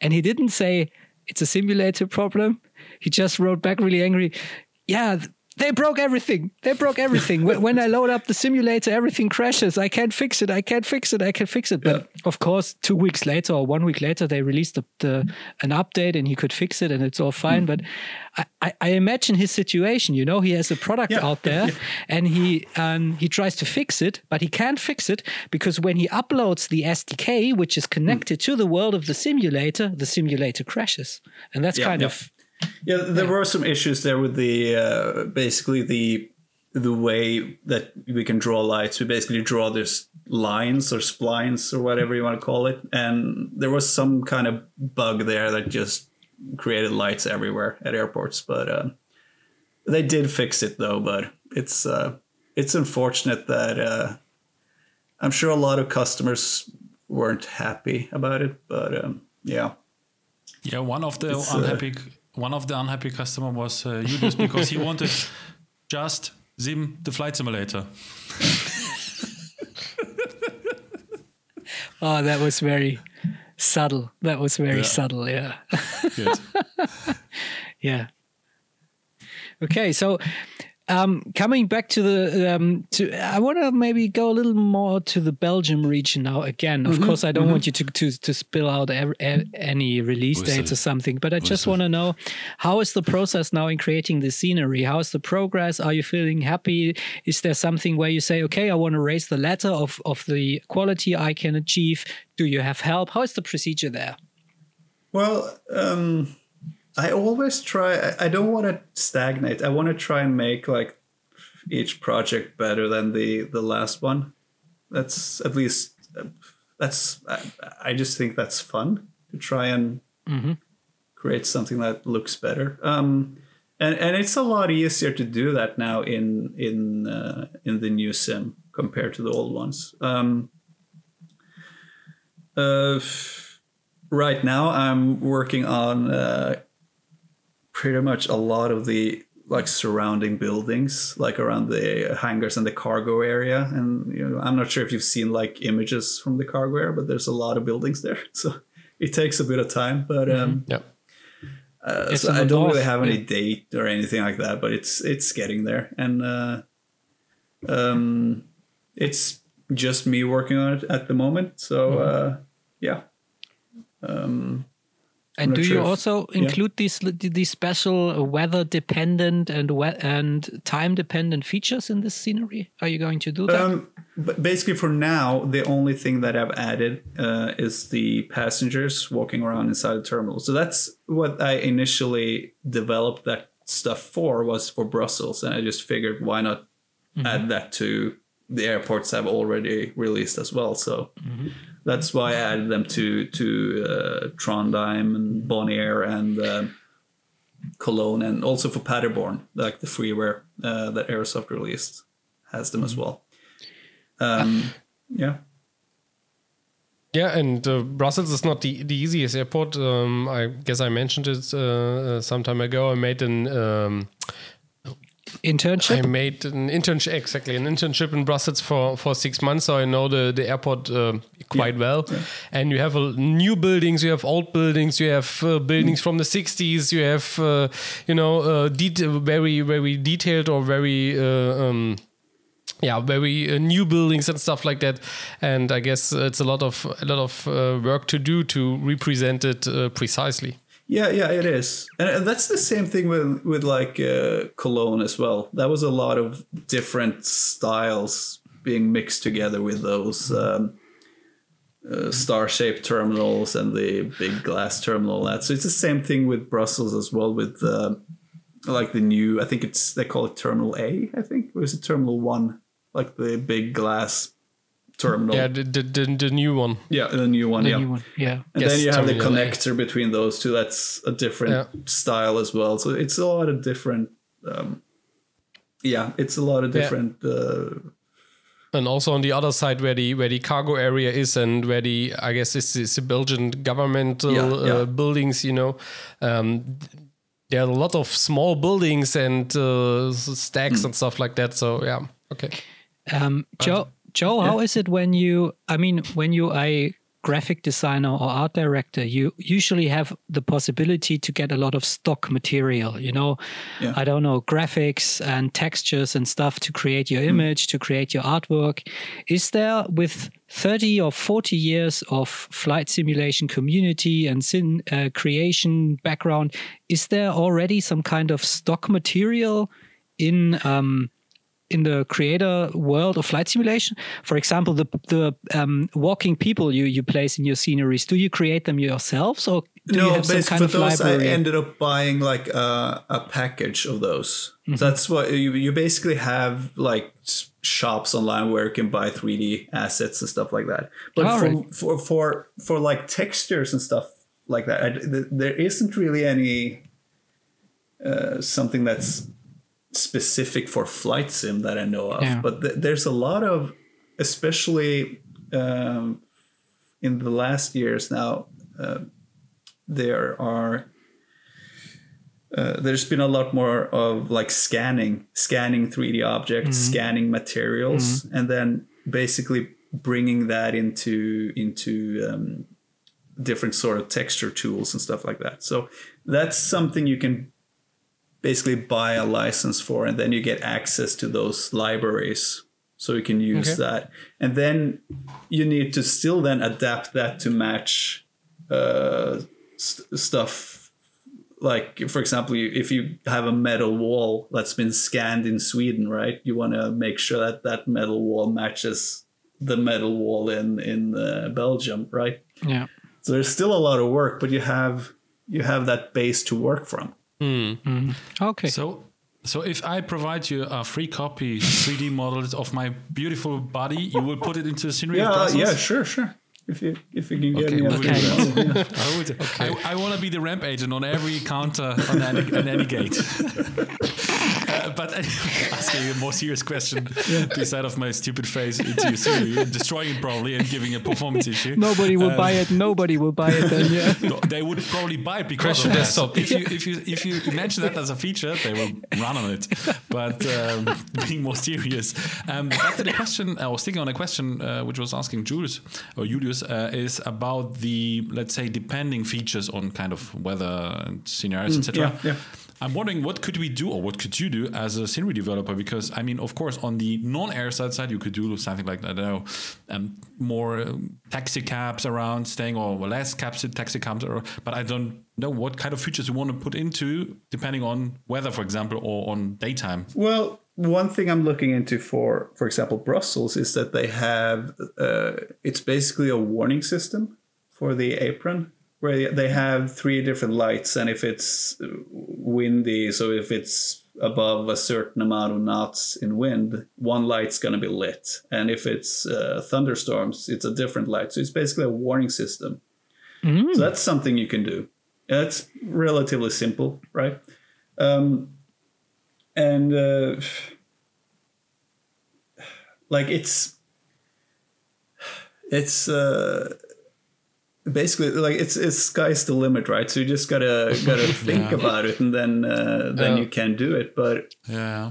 And he didn't say it's a simulator problem. He just wrote back really angry. Yeah, they broke everything. They broke everything. when, when I load up the simulator, everything crashes. I can't fix it. I can't fix it. I can't fix it. But of course, two weeks later or one week later, they released the, the an update and he could fix it and it's all fine. But I, I, I imagine his situation. You know, he has a product Yeah. out there and he um, he tries to fix it, but he can't fix it because when he uploads the SDK, which is connected to the world of the simulator, the simulator crashes, and that's Yeah, kind yeah. of Yeah, there were some issues there with the uh, basically the the way that we can draw lights. We basically draw these lines or splines or whatever you want to call it, and there was some kind of bug there that just created lights everywhere at airports. But uh, they did fix it though. But it's uh, it's unfortunate that uh, I'm sure a lot of customers weren't happy about it. But um, yeah. Yeah, one of the It's, uh, unhappy one of the unhappy customer was uh, Julius because he wanted just Sim the flight simulator. oh, that was very subtle. That was very Yeah. subtle. Yeah. Yeah. Okay, so um, coming back to the um, to, I want to maybe go a little more to the Belgium region now. Again, of course, I don't want you to to to spill out ev- e- any release Whistle. dates or something, but I just want to know how is the process now in creating the scenery? How is the progress? Are you feeling happy? Is there something where you say, okay, I want to raise the ladder of of the quality I can achieve? Do you have help? How is the procedure there? Well, um, I always try. I, don't want to stagnate. I want to try and make like each project better than the the last one. That's at least that's. I, I just think that's fun to try and create something that looks better. Um, and and it's a lot easier to do that now in in uh, in the new sim compared to the old ones. Um, uh, right now i'm working on uh, pretty much a lot of the like surrounding buildings like around the hangars and the cargo area. And you know i'm not sure if you've seen like images from the cargo area but there's a lot of buildings there. So it takes a bit of time but um Yeah. uh, so i don't really have any yeah. date or anything like that but it's it's getting there. And uh um it's just me working on it at the moment. So Mm-hmm. uh yeah. Um And do sure you if- also yeah. include these these special weather dependent and we- and time dependent features in this scenery? Are you going to do that? Um, but basically, for now, the only thing that I've added uh, is the passengers walking around inside the terminal. So that's what I initially developed that stuff for was for Brussels, and I just figured why not add that to the airports I've already released as well. So that's why I added them to to uh, Trondheim and Bonaire and. Uh, Cologne and also for Paderborn, like the freeware uh, that Aerosoft released has them as well. Um, yeah. Yeah, and uh, Brussels is not the, the easiest airport. Um, I guess I mentioned it uh, uh, some time ago. I made an um, Internship. I made an internship exactly an internship in Brussels for, for six months, so I know the the airport uh, quite well. And you have uh, new buildings, you have old buildings, you have uh, buildings from the '60s, you have uh, you know uh, very very detailed or very. Uh, um, yeah, very uh, new buildings and stuff like that, and I guess it's a lot of a lot of uh, work to do to represent it uh, precisely. Yeah, yeah, it is, and that's the same thing with with like uh, Cologne as well. That was a lot of different styles being mixed together with those um, uh, star-shaped terminals and the big glass terminal. That so it's the same thing with Brussels as well. With uh, like the new, I think it's they call it Terminal A. I think or is it Terminal One? Like the big glass terminal. Yeah, the, the, the, the new one. yeah, the new one. the yeah. new one. Yeah. And Yes, then you have the Terminal A. connector between those two. That's a different Yeah. style as well. So it's a lot of different. Um, yeah, it's a lot of Yeah. different. Uh, and also on the other side where the where the cargo area is and where the I guess this is the Belgian governmental Yeah, yeah. Uh, buildings. You know, um, there are a lot of small buildings and uh, s- stacks and stuff like that. So yeah, okay. Um, Jo, Jo, how is it when you? I mean, when you a graphic designer or art director, you usually have the possibility to get a lot of stock material. You know, Yeah. I don't know graphics and textures and stuff to create your image, to create your artwork. Is there with 30 or 40 years of flight simulation community and sin uh, creation background, is there already some kind of stock material in um, in the creator world of flight simulation? For example, the the um, walking people you you place in your sceneries, do you create them yourselves or do you no, have some kind for of those, library? I ended up buying like a, a package of those. Mm-hmm. So that's what you, you basically have like shops online where you can buy 3D assets and stuff like that. But All for, right. for for for like textures and stuff like that, I, th- there isn't really any uh, something that's specific for flight sim that I know of. Yeah. But th- there's a lot of, especially um, in the last years now, uh, there are. Uh, there's been a lot more of like scanning, scanning 3D objects, scanning materials, and then basically bringing that into into um, different sort of texture tools and stuff like that. So that's something you can basically buy a license for, and then you get access to those libraries, so you can use Okay. that. And then you need to still then adapt that to match uh, st- stuff. Like for example, you, if you have a metal wall that's been scanned in Sweden, right? You want to make sure that that metal wall matches the metal wall in in uh, Belgium, right? yeah. So there's still a lot of work, but you have you have that base to work from. Hmm. Mm. Okay. So, so if I provide you a free copy, 3D models of my beautiful body, you will put it into the scenery of Yeah, Brussels? yeah, sure, sure. If you if you can get Okay, me we'll on do Okay. that. I, would, I, I want to be the ramp agent on every counter on any, on any gate. Uh, but asking a more serious question, beside of my stupid face into your scenery, destroying it probably and giving a performance issue. Nobody will Um, buy it. Nobody will buy it then. Yeah. No, they would probably buy it because Crash of your that. desktop. If you if you if you mention that as a feature, they will run on it. But um, being more serious, um, back to the question. I was thinking on a question uh, which was asking Julius or Julius uh, is about the let's say depending features on kind of weather and scenarios, etc. yeah, yeah. I'm wondering what could we do or what could you do as a scenery developer? Because I mean, of course, on the non-airside side, you could do something like I don't know, um, more um, taxi cabs around, staying or less cabs, taxi cabs, or, but I don't know what kind of features you want to put into, depending on weather, for example, or on daytime. Well, one thing I'm looking into for, for example, Brussels is that they have uh, it's basically a warning system for the apron where they have three different lights, and if it's windy, so if it's above a certain amount of knots in wind, one light's going to be lit, and if it's uh, thunderstorms, it's a different light. So it's basically a warning system. Mm. So that's something you can do. It's relatively simple, right? Um, and uh, like it's it's uh, basically like it's it's sky's the limit, right? So you just gotta gotta think yeah. about it, and then uh, then yeah. you can do it. But yeah.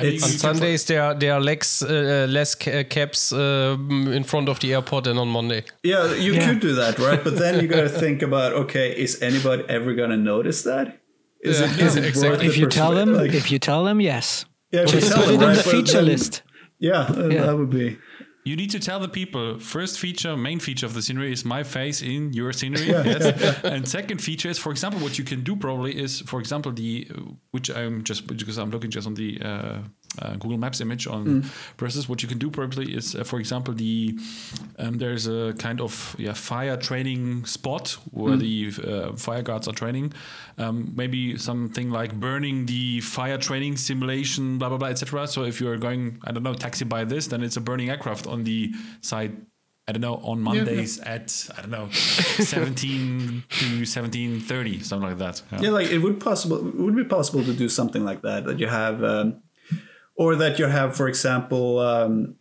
on Sundays there are there are less uh, less cabs uh, in front of the airport than on Monday. Yeah, you yeah. could do that, right? But then you got to think about okay, is anybody ever gonna notice that? Is it, is it exactly. If you tell them, like, if you tell them, yes. Yeah, just put it right? in the feature then, list. Yeah, that would be. You need to tell the people first feature, main feature of the scenery is my face in your scenery. yes. and second feature is, for example, what you can do probably is, for example, the which I'm just because I'm looking just on the uh, uh, Google Maps image on mm. Brussels. What you can do probably is, uh, for example, the um, there's a kind of yeah fire training spot where mm. the uh, fire guards are training. Um, maybe something like burning the fire training simulation, blah blah blah, etc. So if you're going, I don't know, taxi by this, then it's a burning aircraft on the side I don't know, on Mondays yeah, yeah. at I don't know, seventeen to seventeen thirty, something like that. Yeah. yeah. like it would possible it would be possible to do something like that. That you have um, or that you have, for example, um,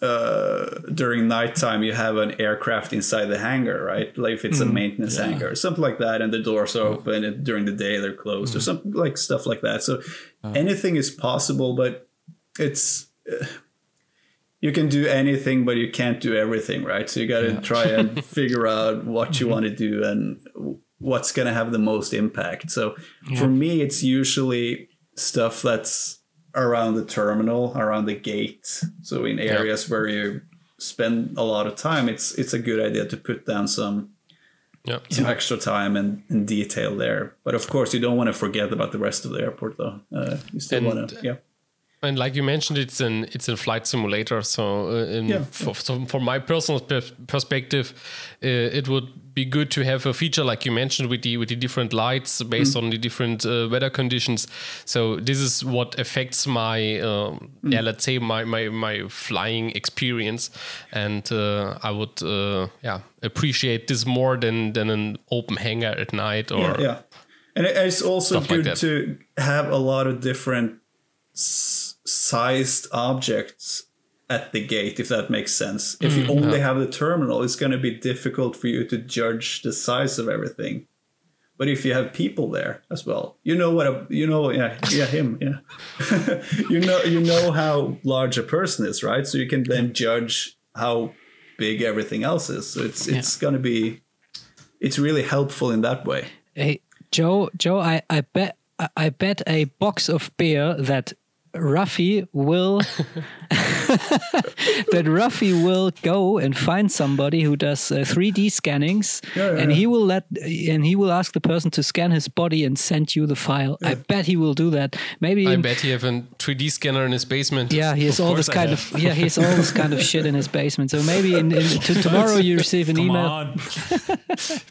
uh, during nighttime, you have an aircraft inside the hangar, right? Like if it's mm, a maintenance yeah. hangar, something like that, and the doors are open, and during the day they're closed, mm. or something like stuff like that. So uh. anything is possible, but it's. Uh, you can do anything, but you can't do everything, right? So you got to yeah. try and figure out what you want to do and what's going to have the most impact. So yeah. for me, it's usually stuff that's around the terminal, around the gate. So in areas yep. where you spend a lot of time, it's it's a good idea to put down some yep. some extra time and, and detail there. But of course, you don't want to forget about the rest of the airport, though. Uh, you still want to, yeah. And like you mentioned, it's an it's a flight simulator. So, uh, in, yeah, for, so from my personal per perspective, uh, it would be good to have a feature like you mentioned with the with the different lights based mm. on the different uh, weather conditions. So this is what affects my um, mm. yeah, let's say my my my flying experience, and uh, I would uh, yeah appreciate this more than than an open hangar at night or yeah. yeah. And it's also good like to have a lot of different sized objects at the gate, if that makes sense. If you mm, only have the terminal, it's going to be difficult for you to judge the size of everything. But if you have people there as well, you know what a you know yeah yeah him yeah you know you know how large a person is right, so you can then judge how big everything else is. So it's it's yeah. going to be it's really helpful in that way. Hey Joe, Joe, I I bet I bet a box of beer that Ruffy will that Ruffy will go and find somebody who does uh, 3D scannings, yeah, yeah, and he will let and he will ask the person to scan his body and send you the file. I bet he will do that. Maybe I in, bet he have a 3D scanner in his basement. Yeah, he has all this kind of yeah he has all this kind of shit in his basement. So maybe in, in to tomorrow you receive an Come email. On.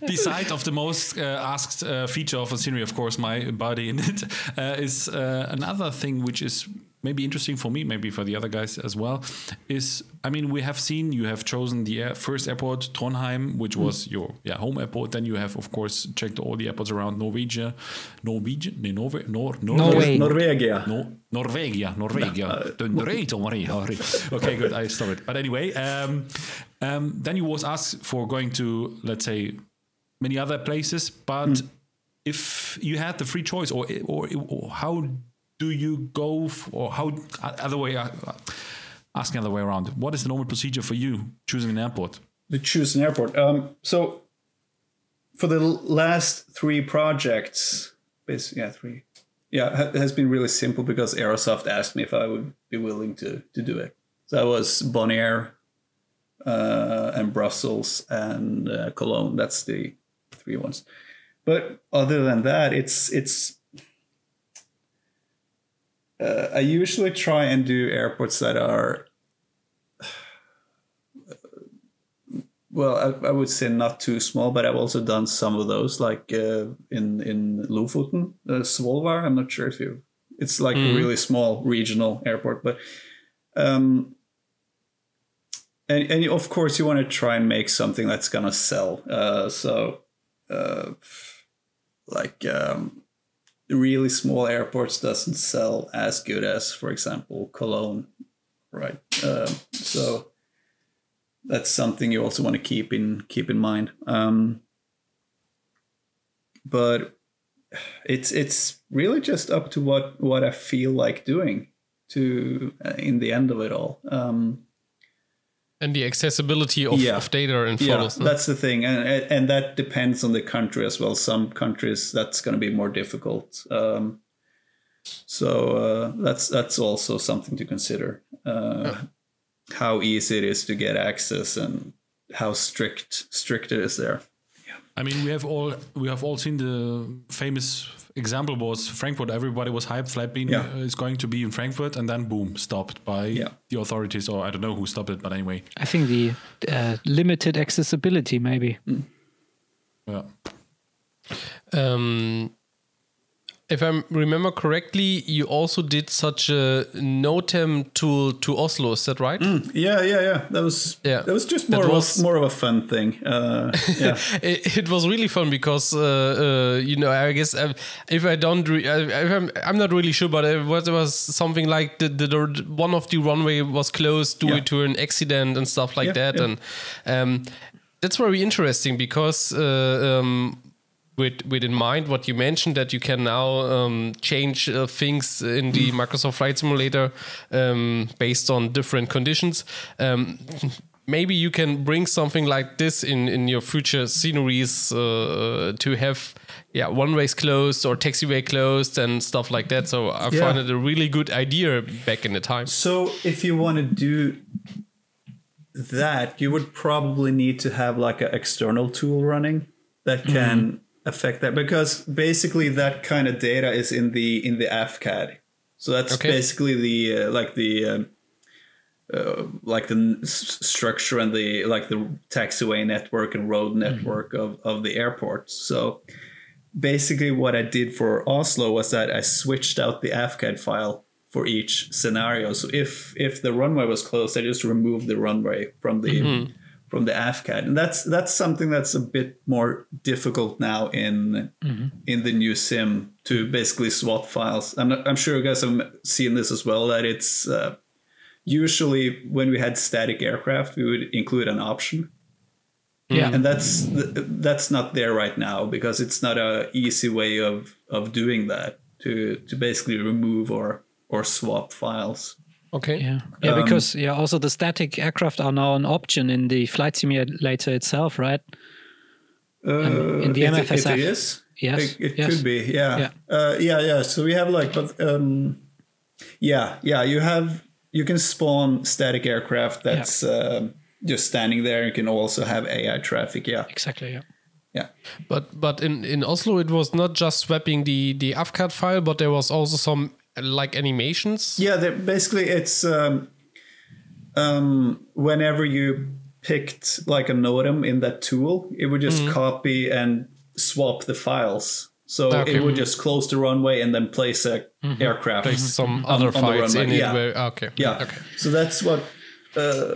Besides of the most uh, asked uh, feature of a scenery, of course, my body in it uh, is uh, another thing which is maybe interesting for me, maybe for the other guys as well, is I mean we have seen you have chosen the air, first airport Trondheim, which was mm. your yeah home airport. Then you have of course checked all the airports around Norwegia, Norwegia, no, Norway, Nor, Nor, Norway, Norvegia, no, Norvegia, Norvegia. okay, good. I stop it. But anyway, um, um, then you was asked for going to let's say many other places, but mm. if you had the free choice, or or, or how do you go for how other way uh, asking other way around what is the normal procedure for you choosing an airport to choose an airport um, so for the last three projects yeah, three. Yeah, it has been really simple because Aerosoft asked me if I would be willing to to do it. So that was Bonaire, uh, and Brussels and uh, Cologne. That's the three ones. But other than that, it's it's. Uh, I usually try and do airports that are well, I, I, would say not too small, but I've also done some of those, like uh, in in Lofoten, uh, Svolvær. I'm not sure if you. It's like mm. a really small regional airport, but um, and and of course you want to try and make something that's gonna sell. Uh, so, uh, like um, really small airports doesn't sell as good as, for example, Cologne, right? Uh, so that's something you also want to keep in keep in mind. Um, but it's it's really just up to what what I feel like doing to uh, in the end of it all. Um, and the accessibility of, yeah. of data and photos. Yeah, that's the thing, and and that depends on the country as well. Some countries that's going to be more difficult. Um, so uh, that's that's also something to consider. Uh, yeah how easy it is to get access and how strict strict it is there. I mean, we have all we have all seen the famous example was Frankfurt. Everybody was hyped. Flightbeam yeah. is going to be in Frankfurt, and then boom, stopped by yeah. the authorities, or I don't know who stopped it, but anyway. I think the uh, limited accessibility, maybe. Mm. Yeah. Um, if I remember correctly, you also did such a NOTAM tool to Oslo. Is that right? Mm, yeah, yeah, yeah. That was yeah. That was just more of was, a, more of a fun thing. Uh, yeah, it, it, was really fun because uh, uh, you know I guess uh, if I don't, re- I'm, I'm not really sure, but it was, it was something like the, the, the, one of the runway was closed due yeah. to an accident and stuff like yeah, that, and um, that's very interesting because uh, um, with with in mind what you mentioned that you can now um, change uh, things in the Microsoft Flight Simulator um, based on different conditions. Um, maybe you can bring something like this in in your future sceneries uh, to have yeah one ways closed or taxiway closed and stuff like that. So I yeah. find it a really good idea back in the time. So if you want to do that, you would probably need to have like an external tool running that can mm affect that because basically that kind of data is in the in the AFCAD. So that's okay. basically the uh, like the um, uh, like the s- structure and the like the taxiway network and road mm-hmm. network mm-hmm. of, of the airport. So basically what I did for Oslo was that I switched out the AFCAD file for each scenario. So if if the runway was closed, I just removed the runway from the mm-hmm from the AFCAD, and that's that's something that's a bit more difficult now in mm-hmm. in the new sim to basically swap files. I'm not, I'm sure you guys have seen this as well. That it's uh, usually when we had static aircraft, we would include an option. Yeah, and that's that's not there right now because it's not a easy way of of doing that to to basically remove or or swap files. Okay. Yeah. Yeah, um, because yeah, also the static aircraft are now an option in the flight simulator itself, right? Uh, in the if MFSF. It, if it is. Yes. It, it yes. could be. Yeah. Yeah. Uh, yeah. Yeah. So we have like, but um, yeah, yeah. You have you can spawn static aircraft that's yeah. uh, just standing there. You can also have AI traffic. Yeah. Exactly. Yeah. Yeah. But but in, in Oslo it was not just swapping the the AFCAD file, but there was also some like animations? Yeah, basically it's um, um, whenever you picked like a NOTAM in that tool, it would just mm-hmm. copy and swap the files. So okay. it would just close the runway and then place a mm-hmm. aircraft. Place some on, other files in yeah. it. Where, okay. Yeah. Okay. So that's what uh,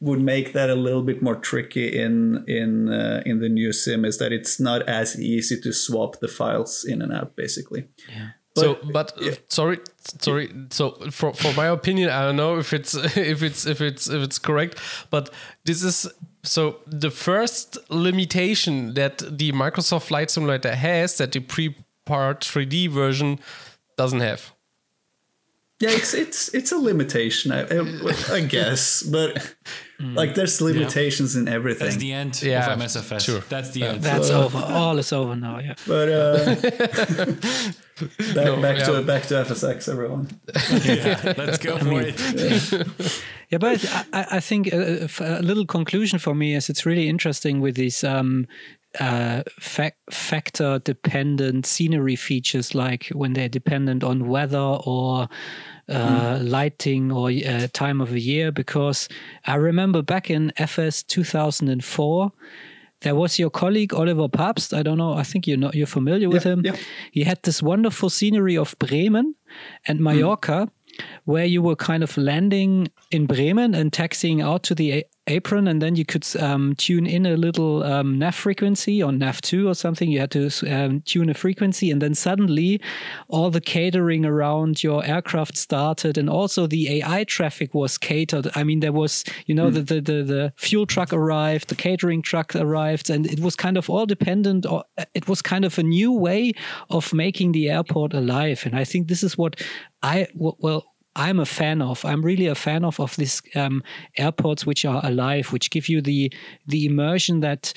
would make that a little bit more tricky in in uh, in the new sim is that it's not as easy to swap the files in and out basically. Yeah. But, so, but uh, yeah. sorry, sorry. So, for for my opinion, I don't know if it's if it's if it's if it's correct, but this is so the first limitation that the Microsoft Flight Simulator has that the Prepar3D version doesn't have. Yeah, it's it's it's a limitation, I, I, I guess, but like there's limitations in everything. That's the end Yeah, of MSFS. sure. That's the end. That's over. All is over now. Yeah. But uh, back, back yeah. to back to FSX, everyone. yeah, let's go for it. Yeah, but I, I- I think a, a little conclusion for me is it's really interesting with these um, uh, fac- factor dependent scenery features, like when they're dependent on weather or uh, lighting or uh, time of the year. Because I remember back in FS 2004. There was your colleague Oliver Papst. I don't know. I think you're not. You're familiar with Yeah, him. yeah. He had this wonderful scenery of Bremen and Mallorca, where you were kind of landing in Bremen and taxiing out to the apron, and then you could um, tune in a little um, nav frequency or nav two or something. You had to um, tune a frequency, and then suddenly all the catering around your aircraft started, and also the AI traffic was catered. I mean, there was you know the, the the the fuel truck arrived, the catering truck arrived, and it was kind of all dependent. Or it was kind of a new way of making the airport alive, and I think this is what i well. I'm a fan of. I'm really a fan of of these um, airports which are alive, which give you the the immersion that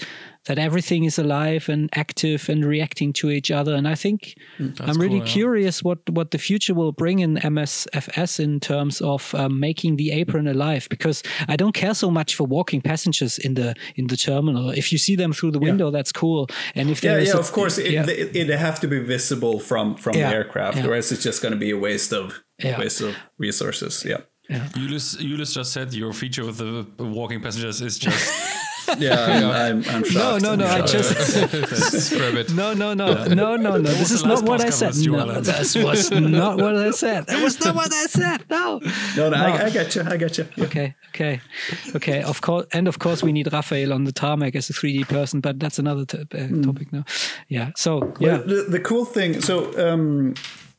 that everything is alive and active and reacting to each other. And I think I'm really cool, yeah. curious what what the future will bring in MSFS in terms of um, making the apron alive. Because I don't care so much for walking passengers in the in the terminal. If you see them through the window, that's cool. And if Yeah, there is yeah, a- of course. It, yeah. have to be visible from from Yeah, the aircraft, yeah. or else it's just going to be a waste of Yeah. waste of resources. Yeah, Julius, Julius just said your feature with the walking passengers is just yeah. I'm, I'm, I'm no, shocked. no, no. I'm I just it. No, no, no, no, no, no. This is not what I said. with No, Allen. that was not what I said. That was not what I said. No. No, no, I, I get you. I get you. Yeah. Okay, okay, okay. Of course, and of course, we need Raphael on the tarmac as a 3D person, but that's another t- uh, topic now. Yeah. So yeah, The, the cool thing, so um,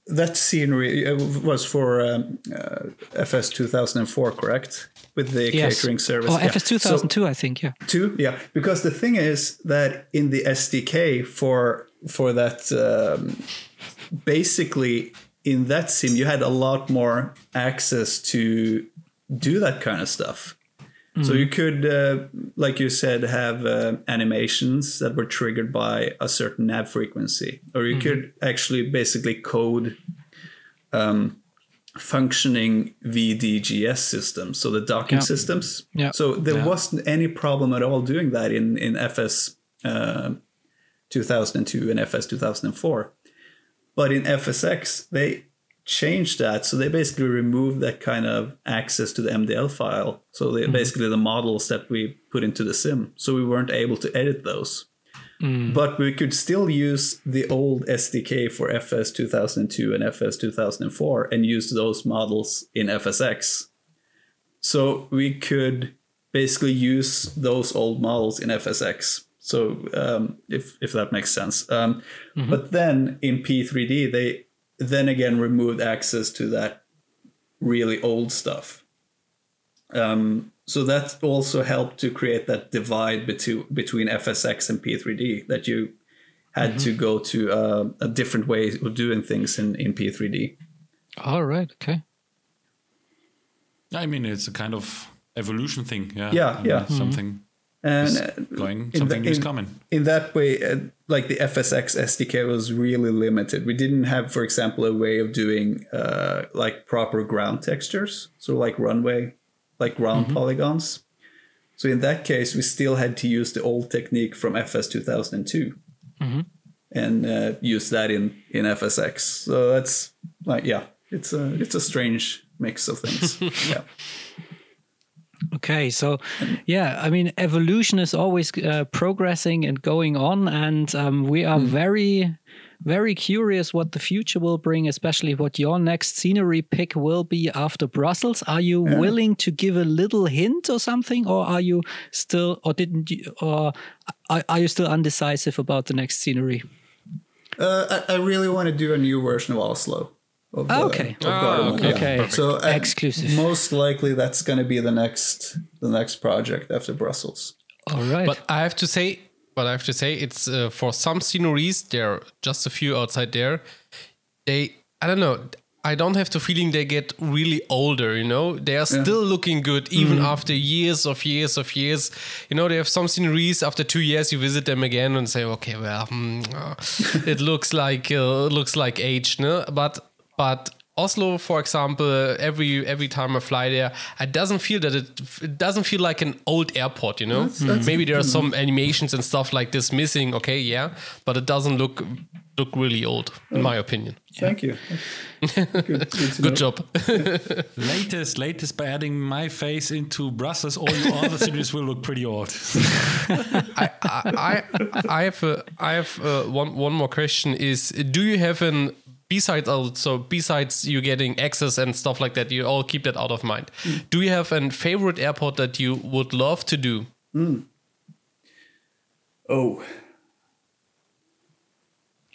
that scenery uh, was for um, uh, FS 2004, correct? With the yes. catering service. Or Yeah. FS 2002, I think. Yeah. Two, yeah. Because the thing is that in the SDK for for that, um, basically in that sim, you had a lot more access to do that kind of stuff. So you could, uh, like you said, have uh, animations that were triggered by a certain nav frequency, or you could actually basically code um, functioning VDGS systems, so the docking Yeah. systems. Yeah. So there wasn't any problem at all doing that in in FS uh, 2002 and FS 2004. But in FSX, they changed that. So they basically removed that kind of access to the MDL file. So they basically the models that we put into the sim. So we weren't able to edit those. But we could still use the old SDK for FS 2002 and FS 2004 and use those models in FSX. So we could basically use those old models in FSX. So um, if if that makes sense. Um, But then in P3D, they then again removed access to that really old stuff. Um, so that also helped to create that divide between between FSX and P3D that you had to go to uh, a different way of doing things in, in P3D. All right. Okay. I mean, it's a kind of evolution thing. Yeah. Yeah, And yeah. Something And uh, going, something is in- coming. in that way, uh, like the FSX SDK was really limited. We didn't have, for example, a way of doing uh, like proper ground textures, so like runway, like ground polygons. So in that case, we still had to use the old technique from FS 2002 and uh, use that in in FSX. So that's like yeah, it's a it's a strange mix of things. yeah. Okay, so yeah, I mean, evolution is always uh, progressing and going on, and um, we are very, very curious what the future will bring, especially what your next scenery pick will be after Brussels. Are you willing to give a little hint or something, or are you still, or didn't you, or are, are you still undecisive about the next scenery? Uh, I, I really want to do a new version of Oslo. Of, uh, okay. of Ah, Gardermoen, okay. yeah. Okay. So uh, Exclusive. Most likely, that's going to be the next the next project after Brussels. All right. But I have to say, but I have to say, it's uh, for some sceneries. There are just a few outside there. They, I don't know. I don't have the feeling they get really older. You know, they are still looking good even after years of years of years. You know, they have some sceneries. After two years, you visit them again and say, okay, well, hmm, uh, it looks like uh, it looks like age, no? But but Oslo, for example, every every time I fly there, it doesn't feel that it, it doesn't feel like an old airport. You know, that's- maybe there are some animations and stuff like this missing. Okay, yeah, but it doesn't look look really old, in my opinion. Thank you. Good, good. Good job. Latest, latest by adding my face into Brussels, all your other cities will look pretty old. I, I I have a, I have uh one one more question is do you have an besides also besides you getting access and stuff like that you all keep that out of mind do you have a favorite airport that you would love to do Oh,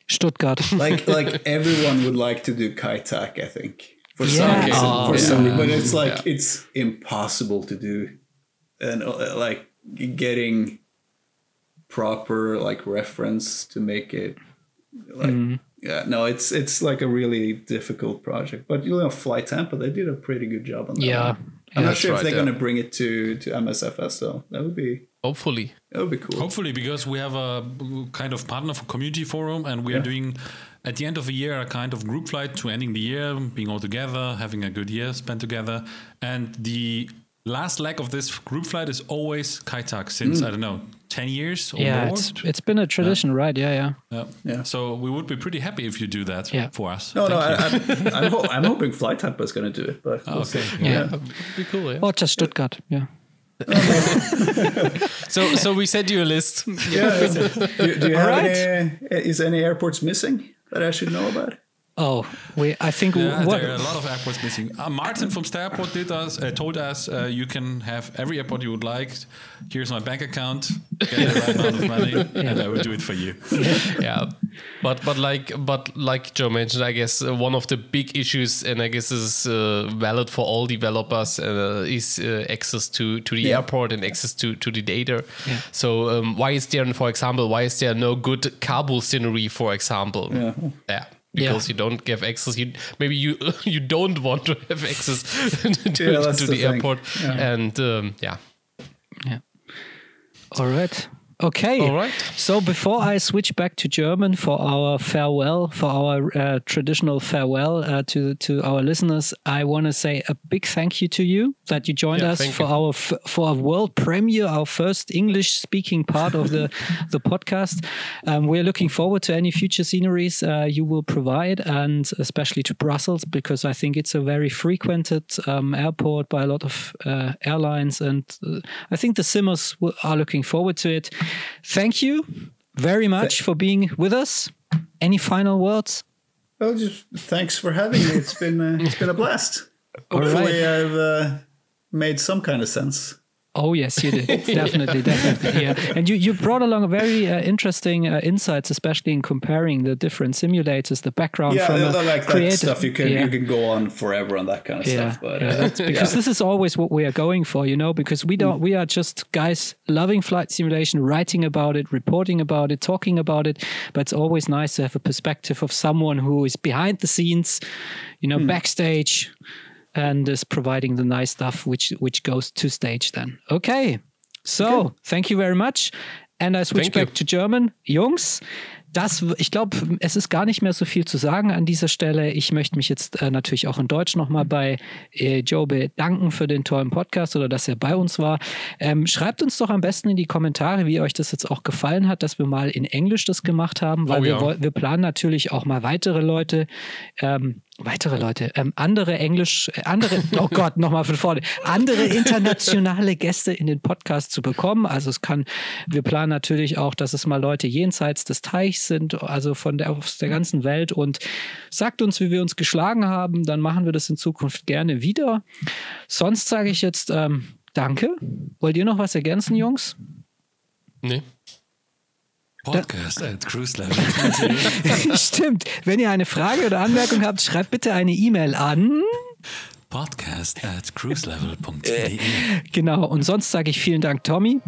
Stuttgart. like like everyone would like to do Kai Tak, I think. For some reason, Oh, for yeah. some, but it's like Yeah. it's impossible to do, and uh, like getting proper like reference to make it like Mm-hmm. Yeah no it's it's like a really difficult project but you know FlyTampa they did a pretty good job on that Yeah. one. i'm not That's sure if they're yeah. going to bring it to to msfs though. that would be hopefully that would be cool Hopefully, because we have a kind of partner for community forum, and we are doing at the end of the year a kind of group flight to ending the year, being all together, having a good year spent together, and the last leg of this group flight is always Kai Tak since mm. I don't know ten years or yeah, more. it's it's been a tradition, right? Yeah, yeah. Yeah. Yeah. So we would be pretty happy if you do that Yeah. for us. no no Thank you. I, I'm, I'm, ho- I'm hoping FlyTampa is going to do it but we'll okay. see. Yeah. Would be cool yeah Or just Stuttgart. Yeah. so so we sent you a list yeah do, do you have Alright. any is any airports missing that i should know about Oh, we. I think Yeah, what. there are a lot of airports missing. Uh, Martin from Stairport did us uh, told us uh, you can have every airport you would like. Here's my bank account. Get the right amount of money, and I will do it for you. yeah but but like but like joe mentioned i guess uh, one of the big issues and i guess this is uh, valid for all developers uh, is uh, access to to the Yeah. airport and access to to the data Yeah. so um, why is there for example why is there no good kabul scenery for example Yeah. Yeah because you don't give access you maybe you you don't want to have access to, Yeah, to the the, airport Yeah. and um, yeah Yeah. All right. Okay. All right. So before I switch back to German for our farewell, for our uh, traditional farewell uh, to to our listeners, I want to say a big thank you to you that you joined Yeah, us for you. our f- for our world premiere, our first English speaking part of the the podcast. Um, we're looking forward to any future sceneries uh, you will provide, and especially to Brussels because I think it's a very frequented um, airport by a lot of uh, airlines, and uh, I think the Simmers are looking forward to it. Thank you very much for being with us. Any final words? Well, just thanks for having me. It's been uh, it's been a blast. Hopefully, right. I've uh, made some kind of sense. Oh yes, you did definitely, definitely. Yeah, and you you brought along a very uh, interesting uh, insights, especially in comparing the different simulators, the background Yeah, from I a like that creative- stuff. You can yeah. you can go on forever on that kind of yeah, stuff. But yeah, uh, that's because yeah. this is always what we are going for, you know. Because we don't, we are just guys loving flight simulation, writing about it, reporting about it, talking about it. But it's always nice to have a perspective of someone who is behind the scenes, you know, backstage, and is providing the nice stuff which which goes to stage. Then, okay. So, thank you very much. And I switch Thank you. back to German. Jungs, das, ich glaube, es ist gar nicht mehr so viel zu sagen an dieser Stelle. Ich möchte mich jetzt äh, natürlich auch in Deutsch nochmal bei äh, Joe bedanken für den tollen Podcast oder dass er bei uns war. Ähm, schreibt uns doch am besten in die Kommentare, wie euch das jetzt auch gefallen hat, dass wir mal in Englisch das gemacht haben, weil Oh wir, ja. woll- wir planen natürlich auch mal weitere Leute, ähm, weitere Leute, ähm, andere Englisch, äh, andere, oh Gott, nochmal von vorne, andere internationale Gäste in den Podcast zu bekommen. Also es kann, wir planen natürlich auch, dass es mal Leute jenseits des Teichs sind, also von der, aus der ganzen Welt und sagt uns, wie wir uns geschlagen haben, dann machen wir das in Zukunft gerne wieder. Sonst sage ich jetzt ähm, Danke. Wollt ihr noch was ergänzen, Jungs? nee Podcast at cruise level. Stimmt. Wenn ihr eine Frage oder Anmerkung habt, schreibt bitte eine E-Mail an. Podcast at cruiselevel.de. Genau. Und sonst sage ich vielen Dank, Tommy.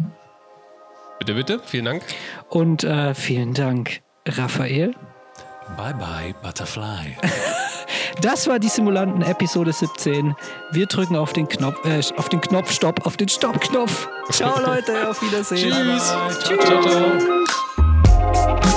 bitte bitte vielen dank Und äh, vielen Dank, Raphael. Bye bye, Butterfly. Das war die Simulanten Episode 17. Wir drücken auf den Knopf, äh, auf den Knopf Stopp, auf den Stopp-Knopf. Ciao Leute, auf Wiedersehen. Tschüss. Bye, bye. Ciao, ciao. Tschüss. Bye.